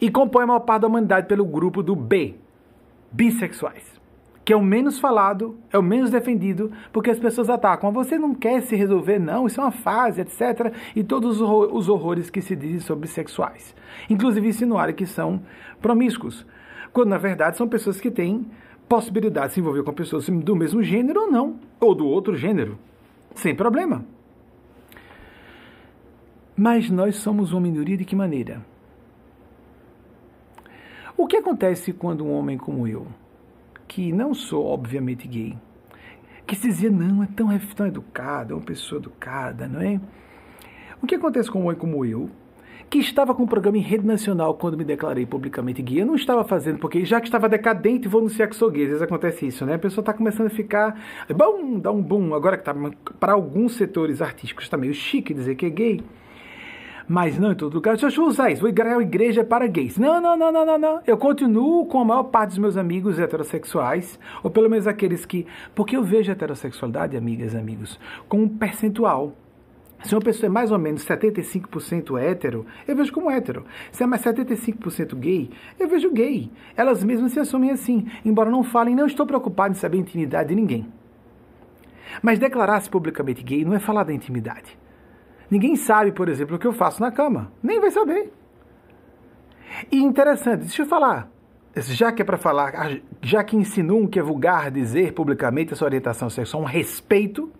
E compõe a maior parte da humanidade pelo grupo do B, bissexuais que é o menos falado, é o menos defendido, porque as pessoas atacam. Você não quer se resolver, não, isso é uma fase, etc. E todos os horrores que se dizem sobre sexuais. Inclusive insinuarem que são promíscuos, quando na verdade são pessoas que têm possibilidade de se envolver com pessoas do mesmo gênero ou não, ou do outro gênero, sem problema. Mas nós somos uma minoria de que maneira? O que acontece quando um homem como eu, que não sou, obviamente, gay, que se dizia, não, é tão, é tão educado, é uma pessoa educada, não é? O que acontece com um homem como eu, que estava com um programa em rede nacional quando me declarei publicamente gay, eu não estava fazendo, porque já que estava decadente, vou anunciar que sou gay. Às vezes acontece isso, né? A pessoa está começando a ficar, bom, dá um boom, agora que está, para alguns setores artísticos está meio chique dizer que é gay, mas não em todo lugar. Deixa eu usar isso. Vou criar uma igreja para gays. Não, não, não, não, não, não. Eu continuo com a maior parte dos meus amigos heterossexuais, ou pelo menos aqueles que. Porque eu vejo a heterossexualidade, amigas e amigos, como um percentual. Se uma pessoa é mais ou menos 75% hétero, eu vejo como hétero. Se é mais 75% gay, eu vejo gay. Elas mesmas se assumem assim, embora não falem, não estou preocupado em saber a intimidade de ninguém. Mas declarar-se publicamente gay não é falar da intimidade. Ninguém sabe, por exemplo, o que eu faço na cama. Nem vai saber. E interessante, deixa eu falar. Já que é para falar, já que insinuam que é vulgar dizer publicamente a sua orientação sexual, um respeito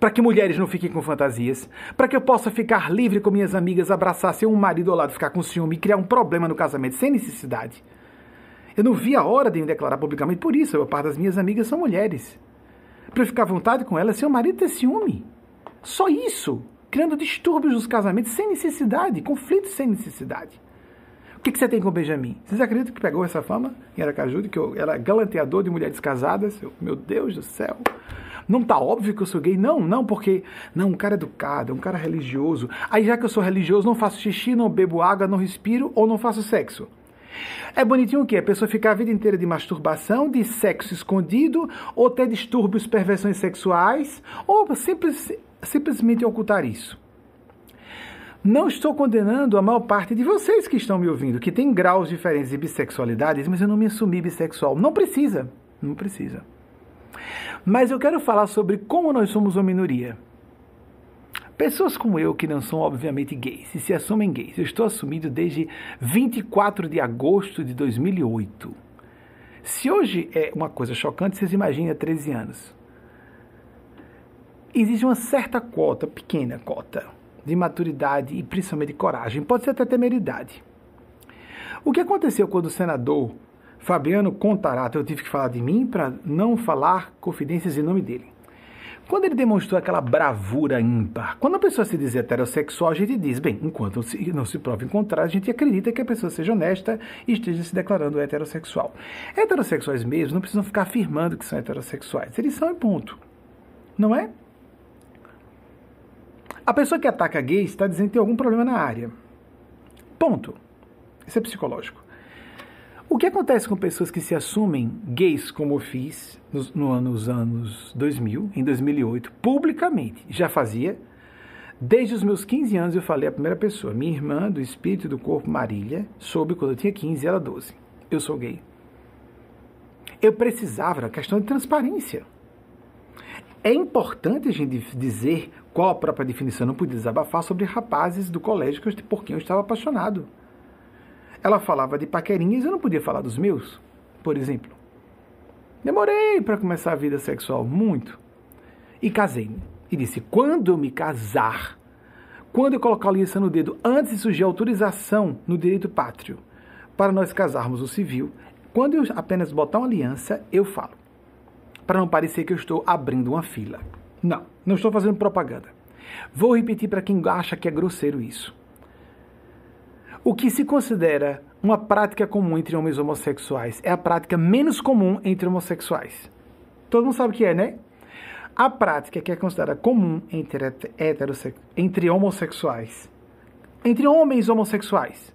para que mulheres não fiquem com fantasias, para que eu possa ficar livre com minhas amigas, abraçar seu um marido ao lado, ficar com ciúme e criar um problema no casamento sem necessidade. Eu não vi a hora de me declarar publicamente por isso. A parte das minhas amigas são mulheres. Para eu ficar à vontade com elas, seu marido ter ciúme. Só isso criando distúrbios nos casamentos sem necessidade, conflitos sem necessidade. O que, que você tem com o Benjamin? Vocês acreditam que pegou essa fama em Aracaju, que eu era galanteador de mulheres casadas? Eu, meu Deus do céu! Não tá óbvio que eu sou gay? Não, não, porque. Não, um cara educado, um cara religioso. Aí já que eu sou religioso, não faço xixi, não bebo água, não respiro ou não faço sexo. É bonitinho o quê? A pessoa ficar a vida inteira de masturbação, de sexo escondido, ou ter distúrbios, perversões sexuais, ou simples, simplesmente ocultar isso. Não estou condenando a maior parte de vocês que estão me ouvindo, que tem graus diferentes de bissexualidade, mas eu não me assumi bissexual. Não precisa, não precisa. Mas eu quero falar sobre como nós somos uma minoria. Pessoas como eu, que não são obviamente gays, e se assumem gays, eu estou assumido desde 24 de agosto de 2008. Se hoje é uma coisa chocante, vocês imaginem há 13 anos existe uma certa cota, pequena cota, de maturidade e principalmente coragem, pode ser até temeridade. O que aconteceu quando o senador Fabiano Contarato, eu tive que falar de mim para não falar confidências em nome dele. Quando ele demonstrou aquela bravura ímpar, quando a pessoa se diz heterossexual, a gente diz, bem, enquanto não se prova em contrário, a gente acredita que a pessoa seja honesta e esteja se declarando heterossexual. Heterossexuais mesmo não precisam ficar afirmando que são heterossexuais, eles são em ponto. não é? A pessoa que ataca gays está dizendo que tem algum problema na área. Ponto. Isso é psicológico. O que acontece com pessoas que se assumem gays, como eu fiz nos, no, nos anos 2000, em 2008, publicamente? Já fazia. Desde os meus 15 anos eu falei a primeira pessoa, minha irmã do espírito do corpo Marília, soube quando eu tinha 15 e ela 12. Eu sou gay. Eu precisava, era questão de transparência. É importante a gente dizer qual a própria definição. Não podia desabafar sobre rapazes do colégio por quem eu estava apaixonado. Ela falava de paquerinhas, eu não podia falar dos meus, por exemplo. Demorei para começar a vida sexual, muito. E casei-me. E disse: quando eu me casar, quando eu colocar a aliança no dedo, antes de surgir autorização no direito pátrio para nós casarmos o civil, quando eu apenas botar uma aliança, eu falo. Para não parecer que eu estou abrindo uma fila. Não, não estou fazendo propaganda. Vou repetir para quem acha que é grosseiro isso. O que se considera uma prática comum entre homens homossexuais é a prática menos comum entre homossexuais. Todo mundo sabe o que é, né? A prática que é considerada comum entre, entre homossexuais, entre homens homossexuais,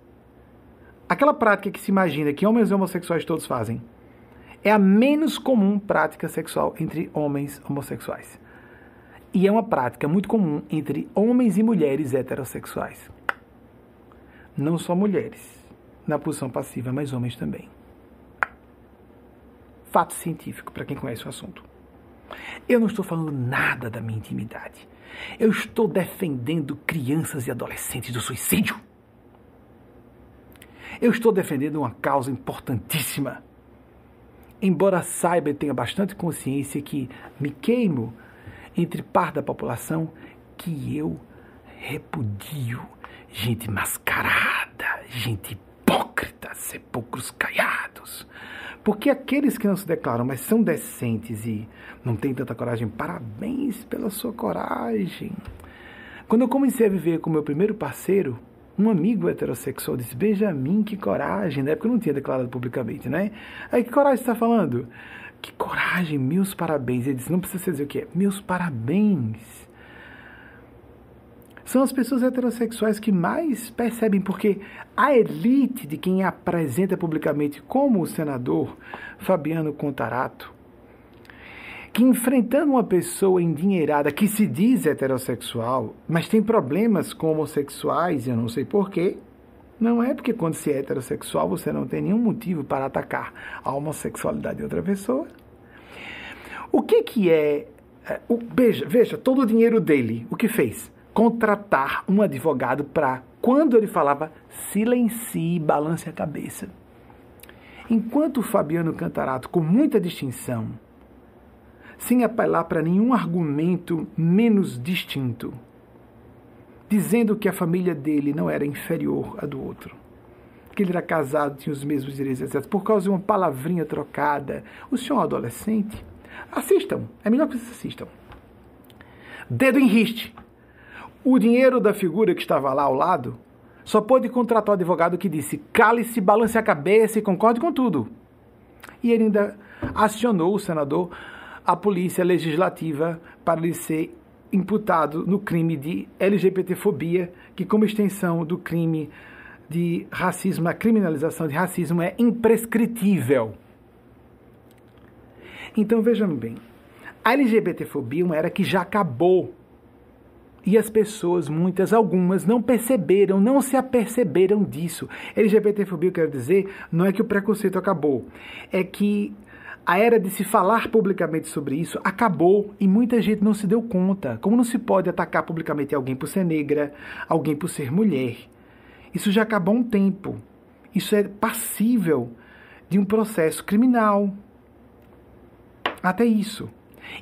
aquela prática que se imagina que homens homossexuais todos fazem, é a menos comum prática sexual entre homens homossexuais. E é uma prática muito comum entre homens e mulheres heterossexuais não só mulheres na posição passiva, mas homens também. Fato científico para quem conhece o assunto. Eu não estou falando nada da minha intimidade. Eu estou defendendo crianças e adolescentes do suicídio. Eu estou defendendo uma causa importantíssima. Embora saiba e tenha bastante consciência que me queimo entre parte da população que eu repudio gente mascarada, gente hipócrita, sepulcros caiados. Porque aqueles que não se declaram, mas são decentes e não têm tanta coragem, parabéns pela sua coragem. Quando eu comecei a viver com meu primeiro parceiro, um amigo heterossexual disse: Benjamin, que coragem. Na época eu não tinha declarado publicamente, né? Aí, que coragem está falando? Que coragem, meus parabéns. Ele disse: Não precisa dizer o que é, meus parabéns são as pessoas heterossexuais que mais percebem, porque a elite de quem apresenta publicamente, como o senador Fabiano Contarato, que enfrentando uma pessoa endinheirada que se diz heterossexual, mas tem problemas com homossexuais, eu não sei porquê, não é porque quando se é heterossexual você não tem nenhum motivo para atacar a homossexualidade de outra pessoa. O que, que é. é o, veja, veja, todo o dinheiro dele, o que fez? contratar um advogado para, quando ele falava, silencie balance a cabeça. Enquanto Fabiano Cantarato, com muita distinção, sem apelar para nenhum argumento menos distinto, dizendo que a família dele não era inferior à do outro, que ele era casado, tinha os mesmos direitos, etc., por causa de uma palavrinha trocada. O senhor é um adolescente? Assistam, é melhor que vocês assistam. Dedo em riste o dinheiro da figura que estava lá ao lado só pôde contratar o advogado que disse: cale-se, balance a cabeça e concorde com tudo. E ele ainda acionou o senador, a polícia legislativa, para ele ser imputado no crime de LGBTfobia, que, como extensão do crime de racismo, a criminalização de racismo é imprescritível. Então vejam bem, a LGBTfobia é uma era que já acabou e as pessoas, muitas, algumas, não perceberam, não se aperceberam disso. LGBTfobia, eu quero dizer, não é que o preconceito acabou, é que a era de se falar publicamente sobre isso acabou e muita gente não se deu conta. Como não se pode atacar publicamente alguém por ser negra, alguém por ser mulher? Isso já acabou há um tempo. Isso é passível de um processo criminal. Até isso.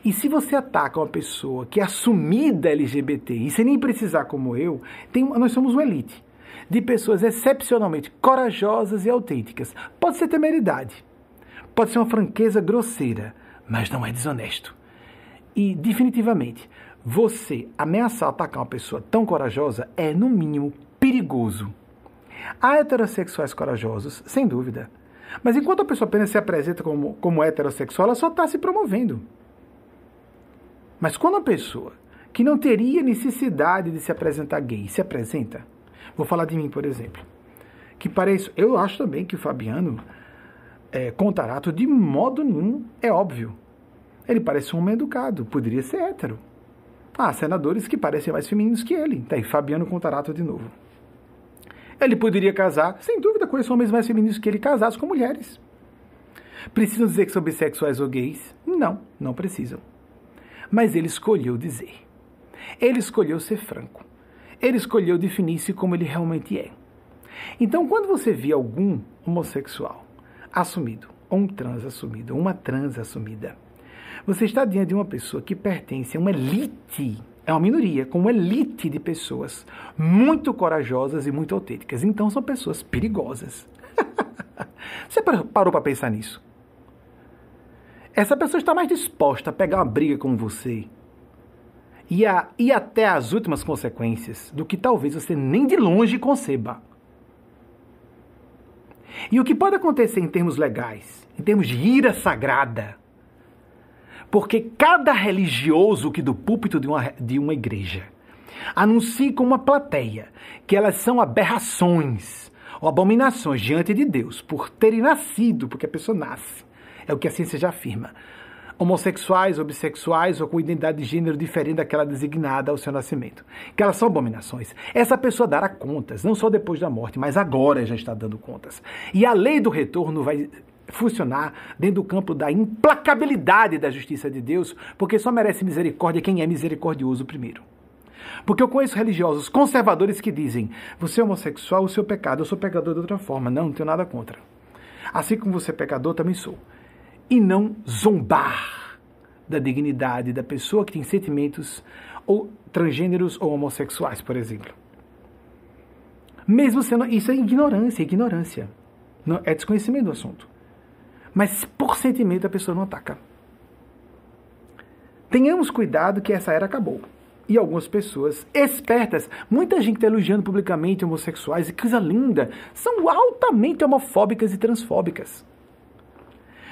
E se você ataca uma pessoa que é assumida LGBT, e sem nem precisar como eu, tem, nós somos uma elite de pessoas excepcionalmente corajosas e autênticas. Pode ser temeridade, pode ser uma franqueza grosseira, mas não é desonesto. E definitivamente, você ameaçar atacar uma pessoa tão corajosa é, no mínimo, perigoso. Há heterossexuais corajosos, sem dúvida. Mas enquanto a pessoa apenas se apresenta como, como heterossexual, ela só está se promovendo. Mas quando a pessoa que não teria necessidade de se apresentar gay se apresenta, vou falar de mim, por exemplo, que parece, eu acho também que o Fabiano é, Contarato de modo nenhum é óbvio. Ele parece um homem educado, poderia ser hétero. Há senadores que parecem mais femininos que ele. Tá aí, Fabiano Contarato de novo. Ele poderia casar, sem dúvida, com esses homens mais femininos que ele casasse com mulheres. Precisam dizer que são bissexuais ou gays? Não, não precisam. Mas ele escolheu dizer. Ele escolheu ser franco. Ele escolheu definir-se como ele realmente é. Então, quando você vê algum homossexual assumido, ou um trans assumido, ou uma trans assumida, você está diante de uma pessoa que pertence a uma elite, é uma minoria, com uma elite de pessoas muito corajosas e muito autênticas. Então são pessoas perigosas. (laughs) você parou para pensar nisso? Essa pessoa está mais disposta a pegar uma briga com você e a ir até as últimas consequências do que talvez você nem de longe conceba. E o que pode acontecer em termos legais, em termos de ira sagrada, porque cada religioso que do púlpito de uma, de uma igreja anuncia com uma plateia que elas são aberrações ou abominações diante de Deus por terem nascido, porque a pessoa nasce, é o que a ciência já afirma, homossexuais ou bissexuais ou com identidade de gênero diferente daquela designada ao seu nascimento, que elas são abominações. Essa pessoa dará contas, não só depois da morte, mas agora já está dando contas. E a lei do retorno vai funcionar dentro do campo da implacabilidade da justiça de Deus, porque só merece misericórdia quem é misericordioso primeiro. Porque eu conheço religiosos conservadores que dizem: você é homossexual, o seu pecado, eu sou pecador de outra forma. Não, não tenho nada contra. Assim como você é pecador, também sou. E não zombar da dignidade da pessoa que tem sentimentos ou transgêneros ou homossexuais, por exemplo. Mesmo sendo. Isso é ignorância, ignorância. Não, é desconhecimento do assunto. Mas por sentimento a pessoa não ataca. Tenhamos cuidado que essa era acabou. E algumas pessoas espertas, muita gente está elogiando publicamente homossexuais, e coisa linda, são altamente homofóbicas e transfóbicas.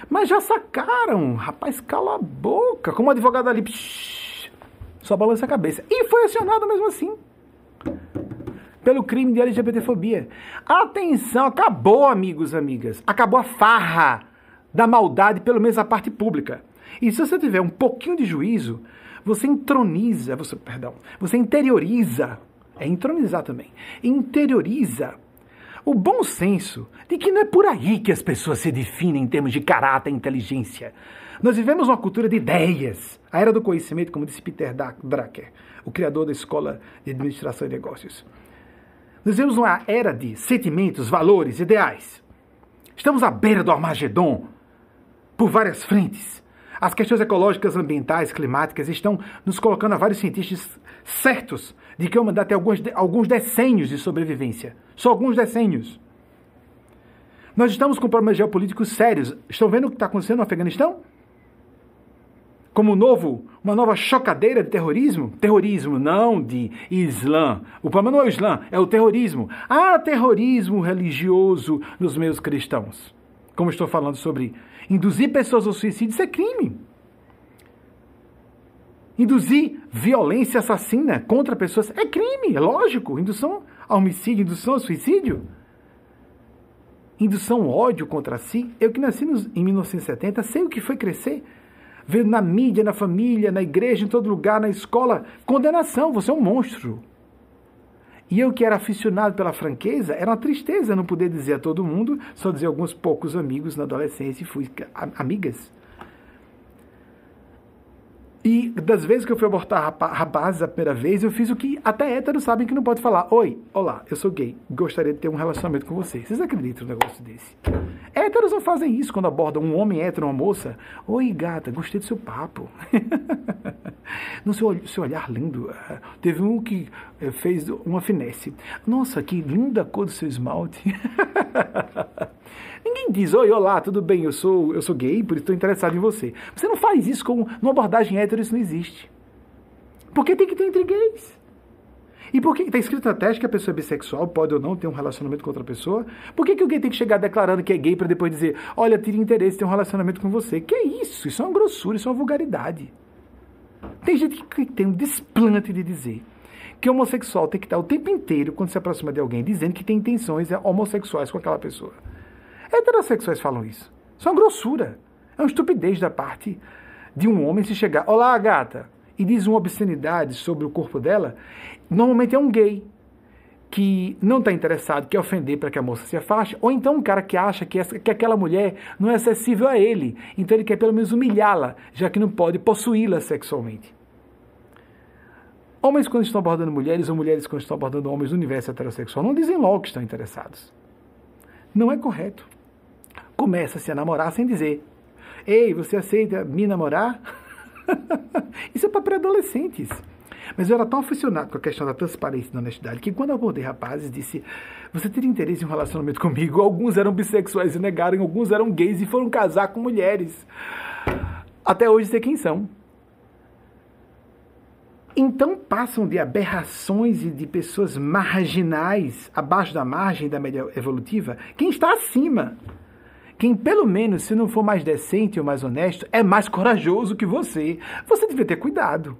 Mas já sacaram, rapaz, cala a boca, como advogado ali, psh, só balança a cabeça. E foi acionado mesmo assim. Pelo crime de LGBTfobia. Atenção, acabou, amigos, amigas. Acabou a farra da maldade, pelo menos a parte pública. E se você tiver um pouquinho de juízo, você entroniza, você, perdão, você interioriza, é entronizar também, interioriza o bom senso de que não é por aí que as pessoas se definem em termos de caráter e inteligência. Nós vivemos uma cultura de ideias, a era do conhecimento, como disse Peter Drucker, o criador da Escola de Administração e Negócios. Nós vivemos uma era de sentimentos, valores, ideais. Estamos à beira do Armagedon, por várias frentes. As questões ecológicas, ambientais, climáticas estão nos colocando a vários cientistas certos de que a humanidade tem alguns, alguns decênios de sobrevivência. Só alguns decênios. Nós estamos com problemas geopolíticos sérios. Estão vendo o que está acontecendo no Afeganistão? Como um novo, uma nova chocadeira de terrorismo? Terrorismo não de Islã. O problema não é o Islã, é o terrorismo. Há terrorismo religioso nos meios cristãos. Como estou falando sobre Induzir pessoas ao suicídio, isso é crime. Induzir violência assassina contra pessoas é crime, é lógico. Indução ao homicídio, indução ao suicídio. Indução ao ódio contra si. Eu que nasci nos, em 1970 sei o que foi crescer. Ver na mídia, na família, na igreja, em todo lugar, na escola, condenação, você é um monstro. E eu que era aficionado pela franqueza, era uma tristeza não poder dizer a todo mundo, só dizer a alguns poucos amigos na adolescência e fui amigas. E das vezes que eu fui abortar rapazes a primeira vez, eu fiz o que até héteros sabem que não pode falar. Oi, olá, eu sou gay, gostaria de ter um relacionamento com você. Vocês acreditam num negócio desse? Héteros não fazem isso quando abordam um homem hétero, uma moça. Oi, gata, gostei do seu papo. (laughs) no seu, seu olhar lindo. Teve um que eh, fez uma finesse. Nossa, que linda cor do seu esmalte. (laughs) Ninguém diz, oi, olá, tudo bem, eu sou, eu sou gay, por isso estou interessado em você. Você não faz isso com uma abordagem hétero, isso não existe. Porque tem que ter entre gays. E por que está escrito na teste que a pessoa é bissexual pode ou não ter um relacionamento com outra pessoa? Por que, que gay tem que chegar declarando que é gay para depois dizer, olha, teria interesse em ter um relacionamento com você? Que é isso? Isso é uma grossura, isso é uma vulgaridade. Tem gente que tem um desplante de dizer que homossexual tem que estar o tempo inteiro, quando se aproxima de alguém, dizendo que tem intenções homossexuais com aquela pessoa. Heterossexuais falam isso. Isso é uma grossura. É uma estupidez da parte de um homem se chegar, olá, gata, e diz uma obscenidade sobre o corpo dela. Normalmente é um gay que não está interessado, quer ofender para que a moça se afaste, ou então um cara que acha que, essa, que aquela mulher não é acessível a ele, então ele quer pelo menos humilhá-la, já que não pode possuí-la sexualmente. Homens, quando estão abordando mulheres, ou mulheres, quando estão abordando homens do universo heterossexual, não dizem logo que estão interessados. Não é correto. Começa-se a namorar sem dizer: Ei, você aceita me namorar? (laughs) Isso é para pré-adolescentes. Mas eu era tão aficionado com a questão da transparência e da honestidade que quando eu abordei rapazes, disse: Você teria interesse em um relacionamento comigo? Alguns eram bissexuais e negaram, alguns eram gays e foram casar com mulheres. Até hoje sei quem são. Então passam de aberrações e de pessoas marginais, abaixo da margem da média evolutiva, quem está acima. Quem, pelo menos, se não for mais decente ou mais honesto, é mais corajoso que você. Você devia ter cuidado.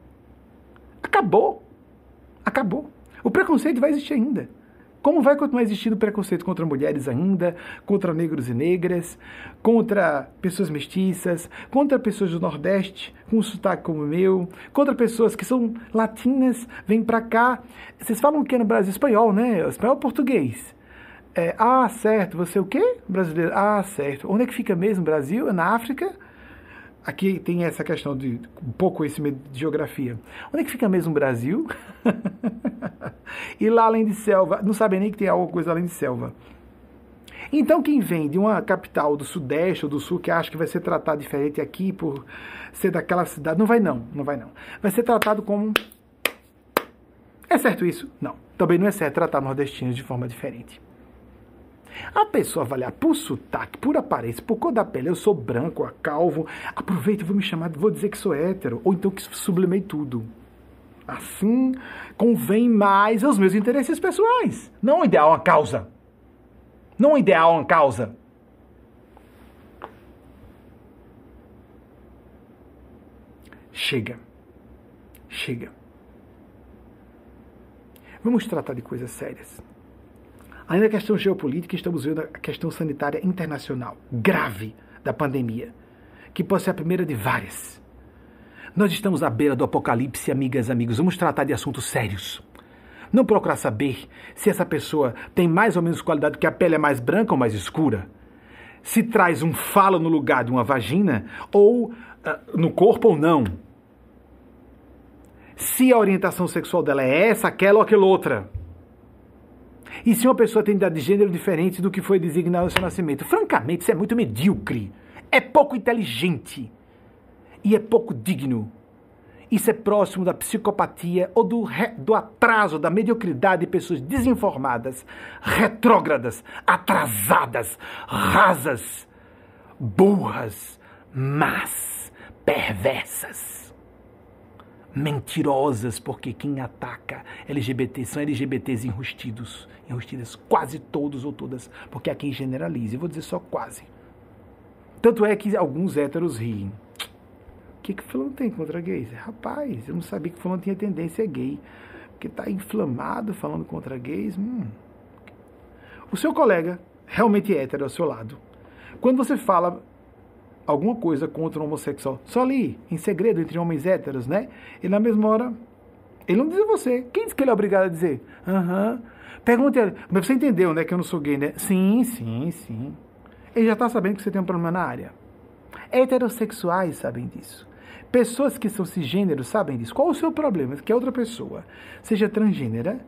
Acabou. Acabou. O preconceito vai existir ainda. Como vai continuar existindo preconceito contra mulheres ainda, contra negros e negras, contra pessoas mestiças, contra pessoas do Nordeste com um sotaque como o meu, contra pessoas que são latinas, vêm para cá. Vocês falam que no Brasil? Espanhol, né? Espanhol português. É, ah, certo. Você é o quê? Brasileiro. Ah, certo. Onde é que fica mesmo? Brasil? É na África? Aqui tem essa questão de um pouco conhecimento de geografia. Onde é que fica mesmo Brasil? (laughs) e lá além de selva, não sabem nem que tem alguma coisa além de selva. Então, quem vem de uma capital do Sudeste ou do Sul que acha que vai ser tratado diferente aqui por ser daquela cidade, não vai não, não vai não. Vai ser tratado como. É certo isso? Não. Também não é certo tratar nordestinos de forma diferente. A pessoa avaliar por sotaque, por aparência, por cor da pele, eu sou branco, calvo, aproveita vou me chamar, vou dizer que sou hétero, ou então que sublimei tudo. Assim convém mais aos meus interesses pessoais. Não ideal, uma causa. Não ideal, uma causa. Chega. Chega. Vamos tratar de coisas sérias. Além da questão geopolítica, estamos vendo a questão sanitária internacional grave da pandemia, que pode ser a primeira de várias. Nós estamos à beira do apocalipse, amigas e amigos. Vamos tratar de assuntos sérios. Não procurar saber se essa pessoa tem mais ou menos qualidade, que a pele é mais branca ou mais escura. Se traz um falo no lugar de uma vagina, ou uh, no corpo ou não. Se a orientação sexual dela é essa, aquela ou aquela outra. E se uma pessoa tem idade de gênero diferente do que foi designado no seu nascimento? Francamente, isso é muito medíocre. É pouco inteligente. E é pouco digno. Isso é próximo da psicopatia ou do, do atraso, da mediocridade de pessoas desinformadas, retrógradas, atrasadas, rasas, burras, más, perversas mentirosas, porque quem ataca LGBT são LGBTs enrustidos, enrustidas, quase todos ou todas, porque há quem generalize, eu vou dizer só quase. Tanto é que alguns héteros riem. O que que fulano tem contra gays? Rapaz, eu não sabia que fulano tinha tendência gay, porque tá inflamado falando contra gays. Hum. O seu colega, realmente hétero ao seu lado, quando você fala alguma coisa contra o homossexual. Só ali, em segredo, entre homens héteros, né? E na mesma hora, ele não diz a você. Quem diz que ele é obrigado a dizer? Aham. Uhum. Pergunta ele, mas você entendeu, né, que eu não sou gay, né? Sim, sim, sim. Ele já está sabendo que você tem um problema na área. Heterossexuais sabem disso. Pessoas que são cisgêneros sabem disso. Qual o seu problema? Que a outra pessoa seja transgênera,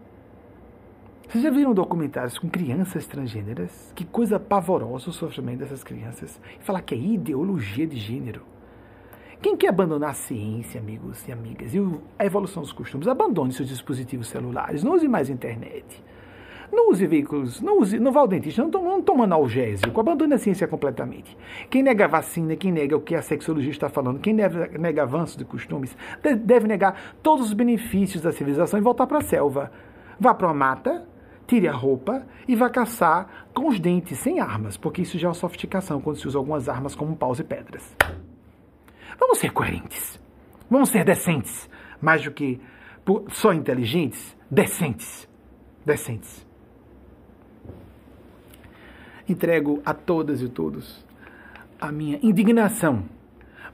vocês já viram documentários com crianças transgêneras? Que coisa pavorosa o sofrimento dessas crianças. E falar que é ideologia de gênero. Quem quer abandonar a ciência, amigos e amigas, e a evolução dos costumes, abandone seus dispositivos celulares, não use mais internet. Não use veículos, não, use, não vá ao dentista, não, não toma analgésico, abandone a ciência completamente. Quem nega a vacina, quem nega o que a sexologia está falando, quem nega, nega avanço de costumes, deve negar todos os benefícios da civilização e voltar para a selva. Vá para uma mata, tire a roupa e vá caçar com os dentes, sem armas, porque isso já é uma sofisticação quando se usa algumas armas como paus e pedras. Vamos ser coerentes. Vamos ser decentes, mais do que só inteligentes, decentes. Decentes. Entrego a todas e todos a minha indignação.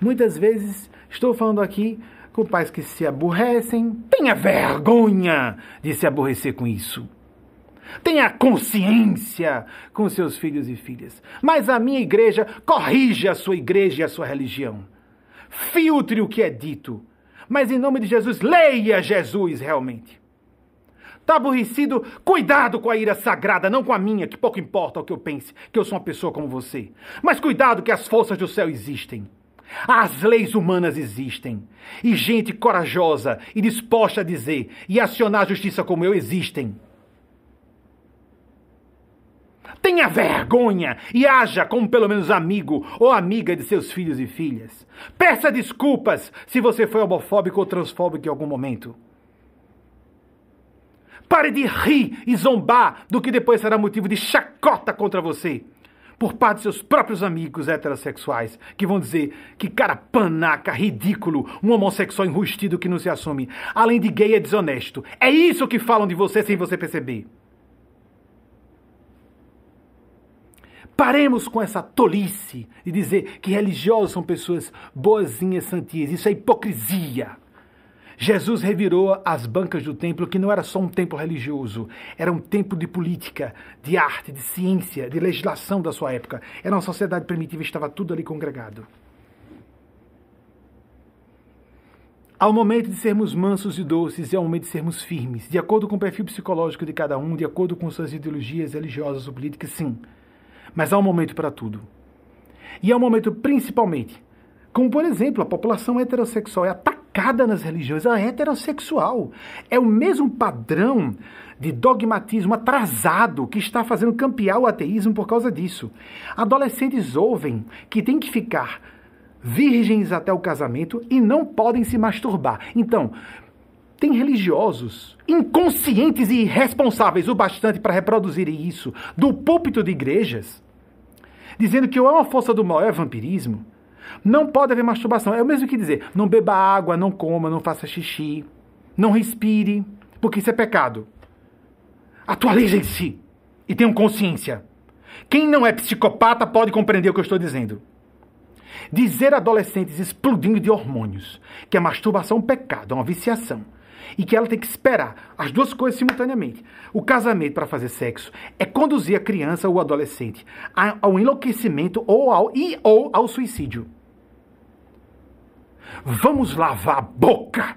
Muitas vezes estou falando aqui com pais que se aborrecem. Tenha vergonha de se aborrecer com isso. Tenha consciência com seus filhos e filhas. Mas a minha igreja corrige a sua igreja e a sua religião. Filtre o que é dito. Mas em nome de Jesus, leia Jesus realmente. Está aborrecido? Cuidado com a ira sagrada, não com a minha, que pouco importa o que eu pense, que eu sou uma pessoa como você. Mas cuidado que as forças do céu existem. As leis humanas existem. E gente corajosa e disposta a dizer e acionar a justiça como eu existem. Tenha vergonha e haja como pelo menos amigo ou amiga de seus filhos e filhas. Peça desculpas se você foi homofóbico ou transfóbico em algum momento. Pare de rir e zombar do que depois será motivo de chacota contra você por parte de seus próprios amigos heterossexuais, que vão dizer que cara panaca, ridículo, um homossexual enrustido que não se assume, além de gay é desonesto. É isso que falam de você sem você perceber. Paremos com essa tolice de dizer que religiosos são pessoas boazinhas, santinhas. Isso é hipocrisia. Jesus revirou as bancas do templo, que não era só um templo religioso, era um templo de política, de arte, de ciência, de legislação da sua época. Era uma sociedade primitiva, estava tudo ali congregado. Ao momento de sermos mansos e doces e ao momento de sermos firmes, de acordo com o perfil psicológico de cada um, de acordo com suas ideologias religiosas ou políticas, sim. Mas há um momento para tudo. E há um momento principalmente, como por exemplo, a população heterossexual é atacada nas religiões, a heterossexual. É o mesmo padrão de dogmatismo atrasado que está fazendo campear o ateísmo por causa disso. Adolescentes ouvem que tem que ficar virgens até o casamento e não podem se masturbar. Então, tem religiosos inconscientes e irresponsáveis o bastante para reproduzirem isso do púlpito de igrejas, dizendo que ou é uma força do mal é vampirismo, não pode haver masturbação. É o mesmo que dizer: não beba água, não coma, não faça xixi, não respire, porque isso é pecado. Atualizem-se e tenham consciência. Quem não é psicopata pode compreender o que eu estou dizendo. Dizer adolescentes explodindo de hormônios que a masturbação é um pecado, é uma viciação, e que ela tem que esperar as duas coisas simultaneamente. O casamento para fazer sexo é conduzir a criança ou o adolescente ao enlouquecimento ou ao, e, ou ao suicídio. Vamos lavar a boca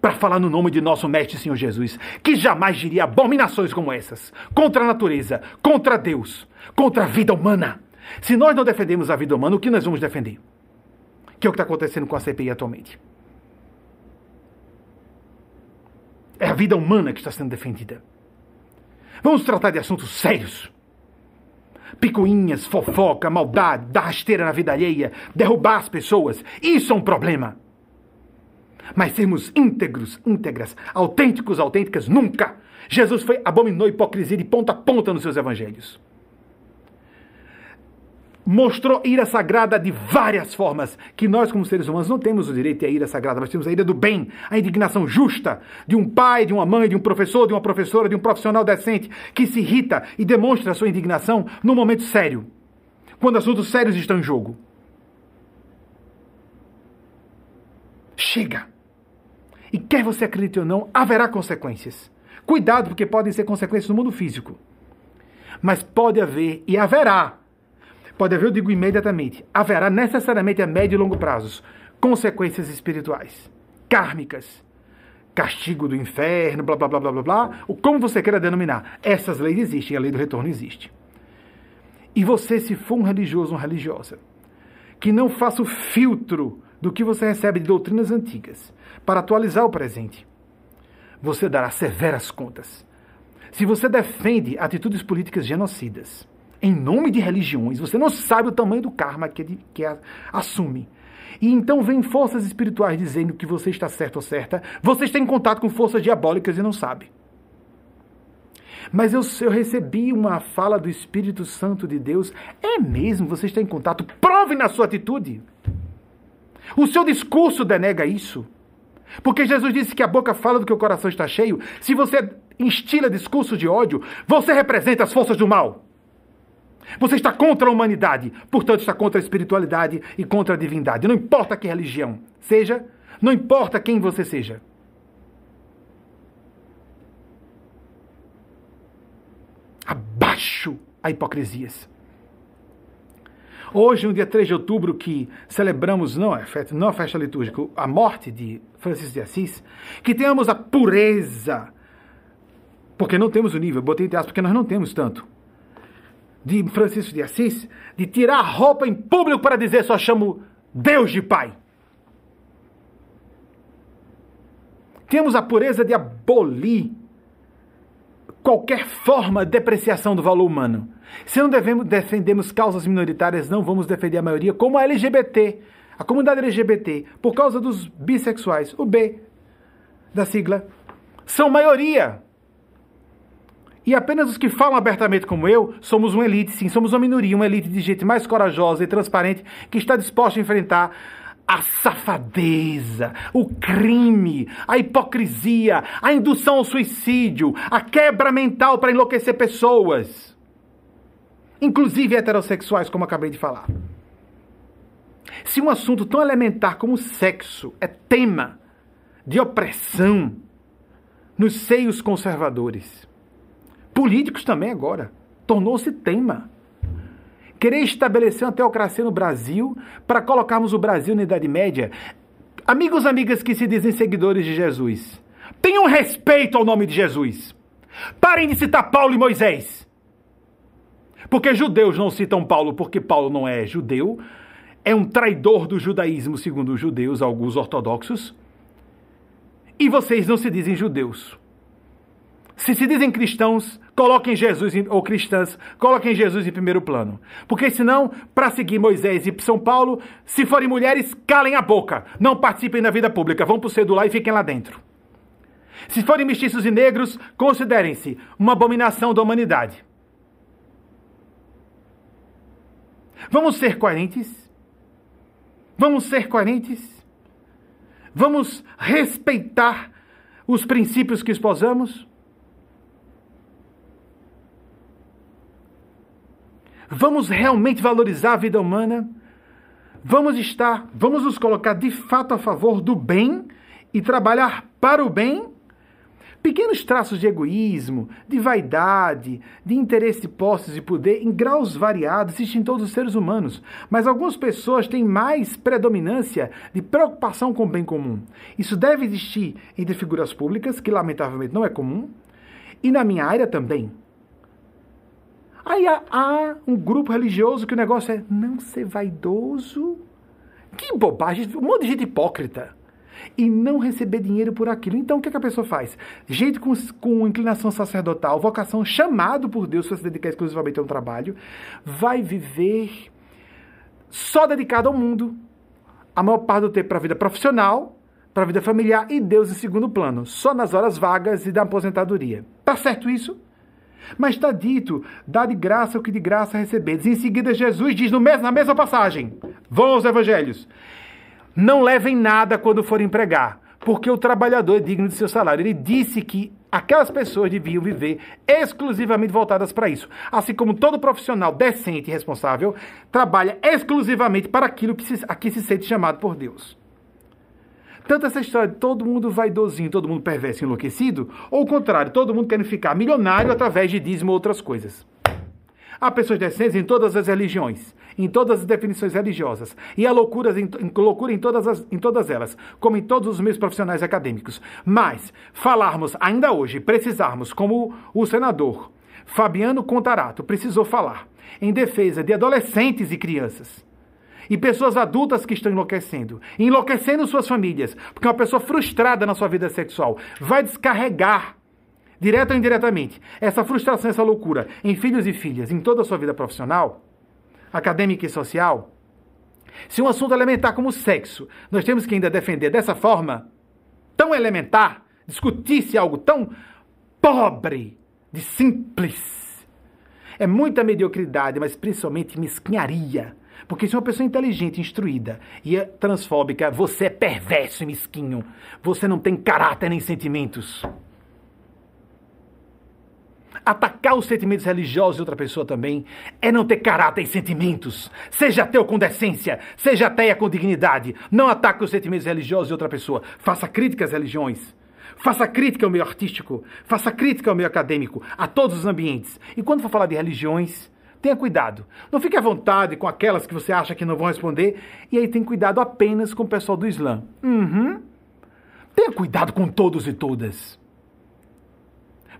para falar no nome de nosso Mestre Senhor Jesus, que jamais diria abominações como essas contra a natureza, contra Deus, contra a vida humana. Se nós não defendemos a vida humana, o que nós vamos defender? Que é o que está acontecendo com a CPI atualmente. É a vida humana que está sendo defendida. Vamos tratar de assuntos sérios. Picuinhas, fofoca, maldade, dar rasteira na vida alheia, derrubar as pessoas. Isso é um problema. Mas sermos íntegros, íntegras, autênticos, autênticas, nunca. Jesus foi abominou hipocrisia de ponta a ponta nos seus evangelhos mostrou ira sagrada de várias formas, que nós, como seres humanos, não temos o direito à ira sagrada, mas temos a ira do bem, a indignação justa de um pai, de uma mãe, de um professor, de uma professora, de um profissional decente, que se irrita e demonstra a sua indignação num momento sério, quando assuntos sérios estão em jogo. Chega! E quer você acredite ou não, haverá consequências. Cuidado, porque podem ser consequências no mundo físico. Mas pode haver e haverá pode haver, eu digo imediatamente, haverá necessariamente a médio e longo prazos consequências espirituais, kármicas, castigo do inferno, blá blá blá blá blá blá, como você queira denominar. Essas leis existem, a lei do retorno existe. E você, se for um religioso ou religiosa, que não faça o filtro do que você recebe de doutrinas antigas para atualizar o presente, você dará severas contas. Se você defende atitudes políticas genocidas, em nome de religiões, você não sabe o tamanho do karma que, que assume. E então vem forças espirituais dizendo que você está certo ou certa. Você está em contato com forças diabólicas e não sabe. Mas eu, eu recebi uma fala do Espírito Santo de Deus. É mesmo? Você está em contato? Prove na sua atitude. O seu discurso denega isso. Porque Jesus disse que a boca fala do que o coração está cheio. Se você instila discurso de ódio, você representa as forças do mal. Você está contra a humanidade, portanto está contra a espiritualidade e contra a divindade. Não importa que religião seja, não importa quem você seja. Abaixo a hipocrisias. Hoje, no dia 3 de outubro, que celebramos, não é festa, não a festa litúrgica, a morte de Francisco de Assis, que tenhamos a pureza, porque não temos o nível, botei entre aspas, porque nós não temos tanto, de Francisco de Assis, de tirar a roupa em público para dizer só chamo Deus de Pai. Temos a pureza de abolir qualquer forma de depreciação do valor humano. Se não devemos, defendemos causas minoritárias, não vamos defender a maioria, como a LGBT, a comunidade LGBT, por causa dos bissexuais, o B da sigla, são maioria. E apenas os que falam abertamente como eu, somos uma elite, sim, somos uma minoria, uma elite de gente mais corajosa e transparente que está disposta a enfrentar a safadeza, o crime, a hipocrisia, a indução ao suicídio, a quebra mental para enlouquecer pessoas, inclusive heterossexuais, como acabei de falar. Se um assunto tão elementar como o sexo é tema de opressão nos seios conservadores, políticos também agora, tornou-se tema querer estabelecer uma teocracia no Brasil para colocarmos o Brasil na Idade Média. Amigos, amigas que se dizem seguidores de Jesus, tenham respeito ao nome de Jesus. Parem de citar Paulo e Moisés. Porque judeus não citam Paulo porque Paulo não é judeu, é um traidor do judaísmo, segundo os judeus, alguns ortodoxos. E vocês não se dizem judeus. Se se dizem cristãos, coloquem Jesus, ou cristãs, coloquem Jesus em primeiro plano. Porque senão, para seguir Moisés e São Paulo, se forem mulheres, calem a boca. Não participem da vida pública. Vão para o cedular e fiquem lá dentro. Se forem mestiços e negros, considerem-se uma abominação da humanidade. Vamos ser coerentes? Vamos ser coerentes? Vamos respeitar os princípios que esposamos? Vamos realmente valorizar a vida humana? Vamos estar, vamos nos colocar de fato a favor do bem e trabalhar para o bem? Pequenos traços de egoísmo, de vaidade, de interesse de posses e poder em graus variados existem em todos os seres humanos, mas algumas pessoas têm mais predominância de preocupação com o bem comum. Isso deve existir entre figuras públicas, que lamentavelmente não é comum, e na minha área também. Aí há, há, um grupo religioso que o negócio é não ser vaidoso. Que bobagem, um monte de gente hipócrita. E não receber dinheiro por aquilo. Então o que, é que a pessoa faz? Gente com, com inclinação sacerdotal, vocação, chamado por Deus para se dedicar exclusivamente a um trabalho, vai viver só dedicado ao mundo. A maior parte do tempo para a vida profissional, para a vida familiar e Deus em segundo plano, só nas horas vagas e da aposentadoria. Tá certo isso? Mas está dito, dá de graça o que de graça recebedes. Em seguida, Jesus diz no mesmo, na mesma passagem: vão aos evangelhos. Não levem nada quando forem pregar, porque o trabalhador é digno de seu salário. Ele disse que aquelas pessoas deviam viver exclusivamente voltadas para isso. Assim como todo profissional decente e responsável trabalha exclusivamente para aquilo que se, a que se sente chamado por Deus. Tanto essa história de todo mundo vaidosinho, todo mundo perverso enlouquecido, ou o contrário, todo mundo querendo ficar milionário através de dízimo ou outras coisas. Há pessoas decentes em todas as religiões, em todas as definições religiosas, e há loucuras em, loucura em todas, as, em todas elas, como em todos os meios profissionais acadêmicos. Mas falarmos ainda hoje, precisarmos, como o senador Fabiano Contarato precisou falar, em defesa de adolescentes e crianças, e pessoas adultas que estão enlouquecendo, enlouquecendo suas famílias, porque uma pessoa frustrada na sua vida sexual vai descarregar, direto ou indiretamente, essa frustração, essa loucura em filhos e filhas, em toda a sua vida profissional, acadêmica e social. Se um assunto elementar como o sexo, nós temos que ainda defender dessa forma, tão elementar, discutir-se algo tão pobre, de simples. É muita mediocridade, mas principalmente mesquinharia Porque se uma pessoa inteligente, instruída e é transfóbica, você é perverso e mesquinho. Você não tem caráter nem sentimentos. Atacar os sentimentos religiosos de outra pessoa também é não ter caráter e sentimentos. Seja ateu com decência, seja ateia com dignidade. Não ataque os sentimentos religiosos de outra pessoa. Faça crítica às religiões. Faça crítica ao meio artístico. Faça crítica ao meio acadêmico. A todos os ambientes. E quando for falar de religiões, tenha cuidado. Não fique à vontade com aquelas que você acha que não vão responder. E aí tem cuidado apenas com o pessoal do Islã. Uhum. Tenha cuidado com todos e todas.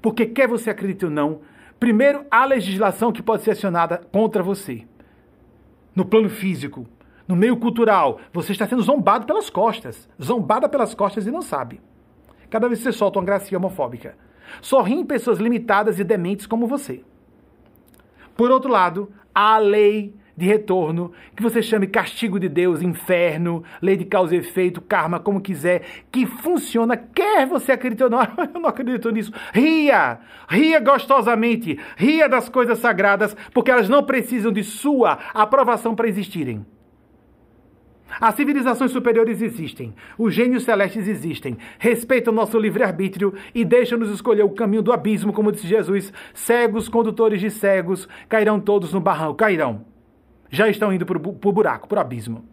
Porque quer você acredite ou não, primeiro há legislação que pode ser acionada contra você. No plano físico, no meio cultural, você está sendo zombado pelas costas. Zombada pelas costas e não sabe. Cada vez que você solta uma gracinha homofóbica. Só riem pessoas limitadas e dementes como você. Por outro lado, há a lei de retorno, que você chame castigo de Deus, inferno, lei de causa e efeito, karma, como quiser, que funciona, quer você acredite ou não, (laughs) eu não acredito nisso. Ria, ria gostosamente, ria das coisas sagradas, porque elas não precisam de sua aprovação para existirem. As civilizações superiores existem, os gênios celestes existem, respeitam nosso livre-arbítrio e deixam-nos escolher o caminho do abismo, como disse Jesus. Cegos, condutores de cegos, cairão todos no barranco, cairão já estão indo para o buraco, para o abismo.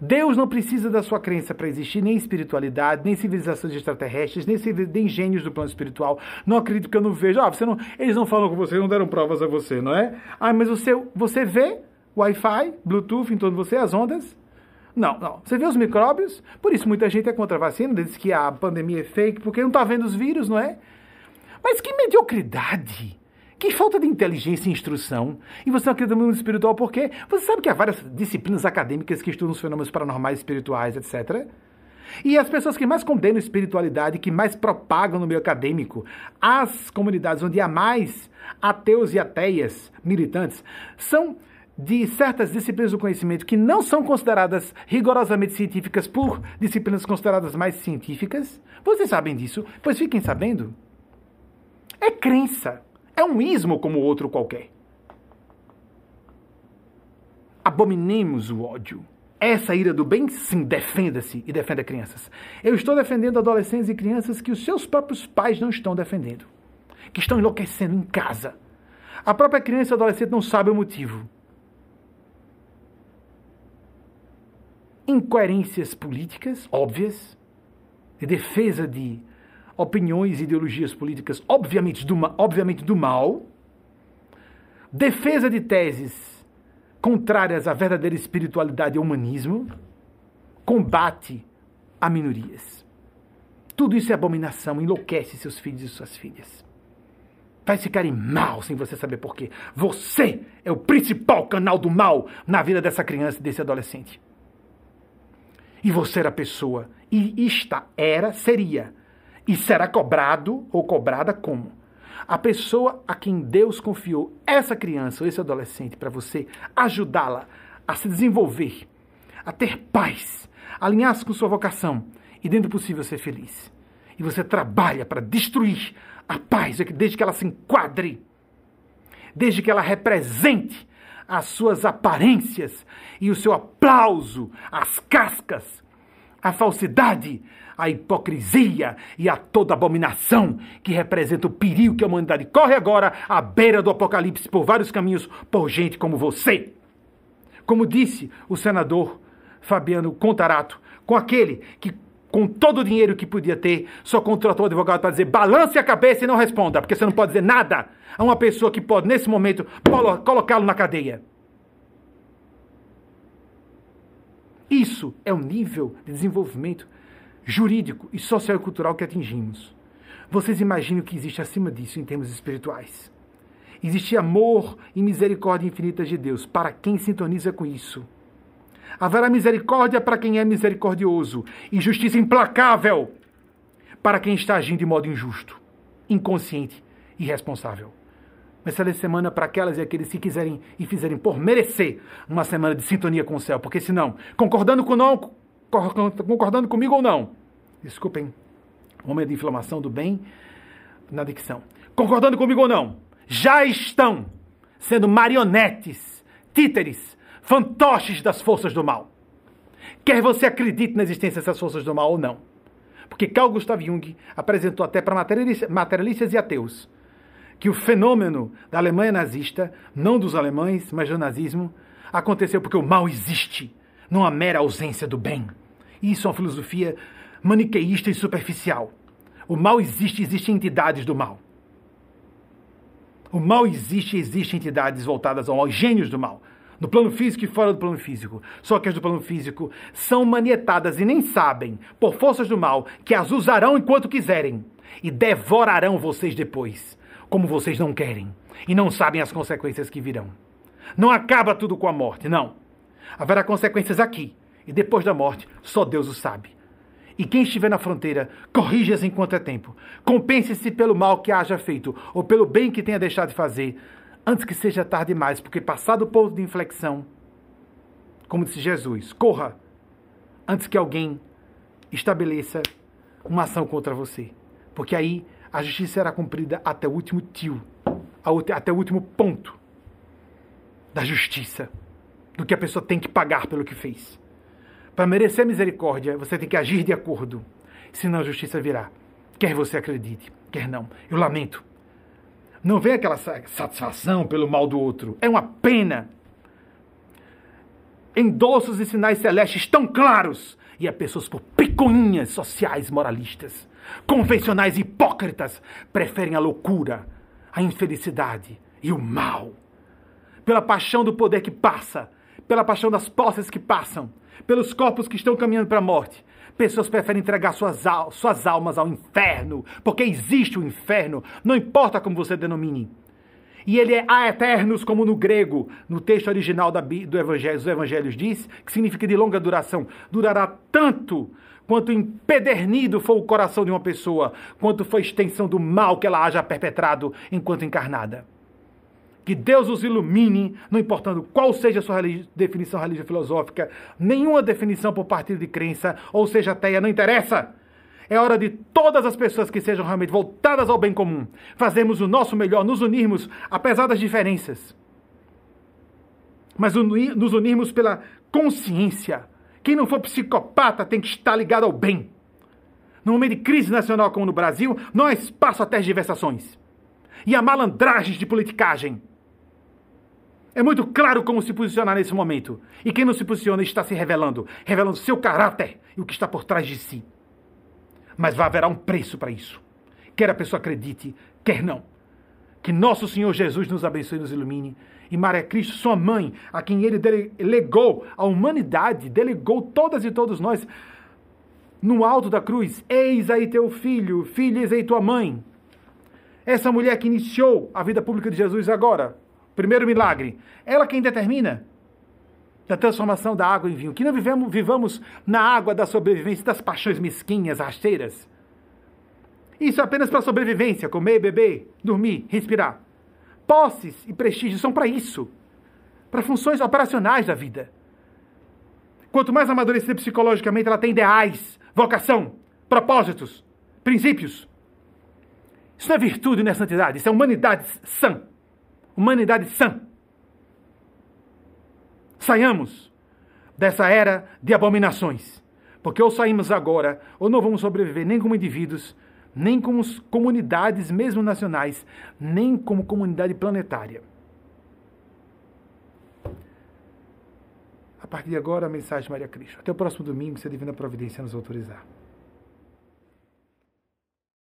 Deus não precisa da sua crença para existir, nem espiritualidade, nem civilizações extraterrestres, nem, nem gênios do plano espiritual. Não acredito que eu não vejo. Ah, você não, eles não falam com você, não deram provas a você, não é? Ah, mas você, você vê Wi-Fi, Bluetooth em torno de você, as ondas? Não, não. Você vê os micróbios? Por isso muita gente é contra a vacina, diz que a pandemia é fake, porque não está vendo os vírus, não é? Mas que mediocridade! Que falta de inteligência e instrução. E você não acredita no mundo espiritual por quê? Você sabe que há várias disciplinas acadêmicas que estudam os fenômenos paranormais, espirituais, etc. E as pessoas que mais condenam espiritualidade, que mais propagam no meio acadêmico, as comunidades onde há mais ateus e ateias militantes, são de certas disciplinas do conhecimento que não são consideradas rigorosamente científicas por disciplinas consideradas mais científicas. Vocês sabem disso? Pois fiquem sabendo. É crença. É um ismo como outro qualquer. Abominemos o ódio. Essa ira do bem, sim, defenda-se e defenda crianças. Eu estou defendendo adolescentes e crianças que os seus próprios pais não estão defendendo, que estão enlouquecendo em casa. A própria criança e adolescente não sabe o motivo. Incoerências políticas óbvias, de defesa de opiniões e ideologias políticas, obviamente do, obviamente do mal, defesa de teses contrárias à verdadeira espiritualidade e ao humanismo, combate a minorias. Tudo isso é abominação, enlouquece seus filhos e suas filhas. Faz ficarem mal sem você saber porquê. Você é o principal canal do mal na vida dessa criança e desse adolescente. E você era pessoa, e esta era, seria e será cobrado ou cobrada como? A pessoa a quem Deus confiou essa criança ou esse adolescente para você ajudá-la a se desenvolver, a ter paz, alinhar-se com sua vocação e, dentro do possível, ser feliz. E você trabalha para destruir a paz, desde que ela se enquadre, desde que ela represente as suas aparências e o seu aplauso, as cascas, a falsidade, a hipocrisia e a toda abominação que representa o perigo que a humanidade corre agora à beira do apocalipse por vários caminhos por gente como você. Como disse o senador Fabiano Contarato, com aquele que com todo o dinheiro que podia ter, só contratou o advogado para dizer balance a cabeça e não responda, porque você não pode dizer nada a uma pessoa que pode, nesse momento, colocá-lo na cadeia. Isso é o nível de desenvolvimento jurídico e social e cultural que atingimos. Vocês imaginam o que existe acima disso em termos espirituais? Existe amor e misericórdia infinitas de Deus para quem sintoniza com isso. Haverá misericórdia para quem é misericordioso e justiça implacável para quem está agindo de modo injusto, inconsciente e irresponsável. Uma excelente semana para aquelas e aqueles que quiserem e fizerem por merecer uma semana de sintonia com o céu, porque senão, concordando com não, concordando comigo ou não, desculpem, momento de inflamação do bem na dicção. Concordando comigo ou não, já estão sendo marionetes, títeres, fantoches das forças do mal. Quer você acredite na existência dessas forças do mal ou não. Porque Carl Gustav Jung apresentou até para materialistas e ateus que o fenômeno da Alemanha nazista, não dos alemães, mas do nazismo, aconteceu porque o mal existe, não a mera ausência do bem. Isso é uma filosofia maniqueísta e superficial. O mal existe, existem entidades do mal. O mal existe, existem entidades voltadas ao mal, gênios do mal no plano físico e fora do plano físico. Só que as do plano físico são manietadas e nem sabem, por forças do mal, que as usarão enquanto quiserem e devorarão vocês depois, como vocês não querem e não sabem as consequências que virão. Não acaba tudo com a morte, não. Haverá consequências aqui e depois da morte, só Deus o sabe. E quem estiver na fronteira, corrija-se enquanto é tempo. Compense-se pelo mal que haja feito ou pelo bem que tenha deixado de fazer antes que seja tarde demais, porque passado o ponto de inflexão, como disse Jesus, corra antes que alguém estabeleça uma ação contra você. Porque aí a justiça será cumprida até o último tio, até o último ponto da justiça, do que a pessoa tem que pagar pelo que fez. Para merecer misericórdia, você tem que agir de acordo, senão a justiça virá. Quer você acredite, quer não. Eu lamento. Não vem aquela satisfação pelo mal do outro. É uma pena. Endossos e sinais celestes tão claros. E há pessoas por picuinhas sociais moralistas, convencionais hipócritas, preferem a loucura, a infelicidade e o mal. Pela paixão do poder que passa, pela paixão das posses que passam, pelos corpos que estão caminhando para a morte, Pessoas preferem entregar suas, al suas almas ao inferno, porque existe o inferno, não importa como você denomine. E ele é a eternos, como no grego, no texto original da, do evangelho, dos evangelhos diz, que significa de longa duração. Durará tanto quanto empedernido for o coração de uma pessoa, quanto foi a extensão do mal que ela haja perpetrado enquanto encarnada. Que Deus os ilumine, não importando qual seja a sua definição religiosa filosófica, nenhuma definição por partido de crença, ou seja ateia, não interessa. É hora de todas as pessoas que sejam realmente voltadas ao bem comum fazermos o nosso melhor, nos unirmos, apesar das diferenças. Mas nos unirmos pela consciência. Quem não for psicopata tem que estar ligado ao bem. No momento de crise nacional como no Brasil, não há espaço a tergiversações. E a malandragens de politicagem. É muito claro como se posicionar nesse momento. E quem não se posiciona está se revelando, revelando seu caráter e o que está por trás de si. Mas vai haverá um preço para isso. Quer a pessoa acredite, quer não. Que nosso Senhor Jesus nos abençoe e nos ilumine. E Maria Cristo, sua mãe, a quem ele delegou a humanidade, delegou todas e todos nós no alto da cruz. Eis aí teu filho, filha, eis aí tua mãe. Essa mulher que iniciou a vida pública de Jesus agora, Primeiro milagre. Ela quem determina da transformação da água em vinho. Que não vivemos, vivamos na água da sobrevivência das paixões mesquinhas, rasteiras. Isso é apenas para sobrevivência, comer, beber, dormir, respirar. Posses e prestígio são para isso. Para funções operacionais da vida. Quanto mais amadurecida psicologicamente, ela tem ideais, vocação, propósitos, princípios. Isso não é virtude, não é santidade, isso é humanidade sã humanidade sã. Saiamos dessa era de abominações, porque ou saímos agora, ou não vamos sobreviver nem como indivíduos, nem como comunidades, mesmo nacionais, nem como comunidade planetária. A partir de agora, a mensagem de Maria Cristo. Até o próximo domingo, se a Divina Providência nos autorizar.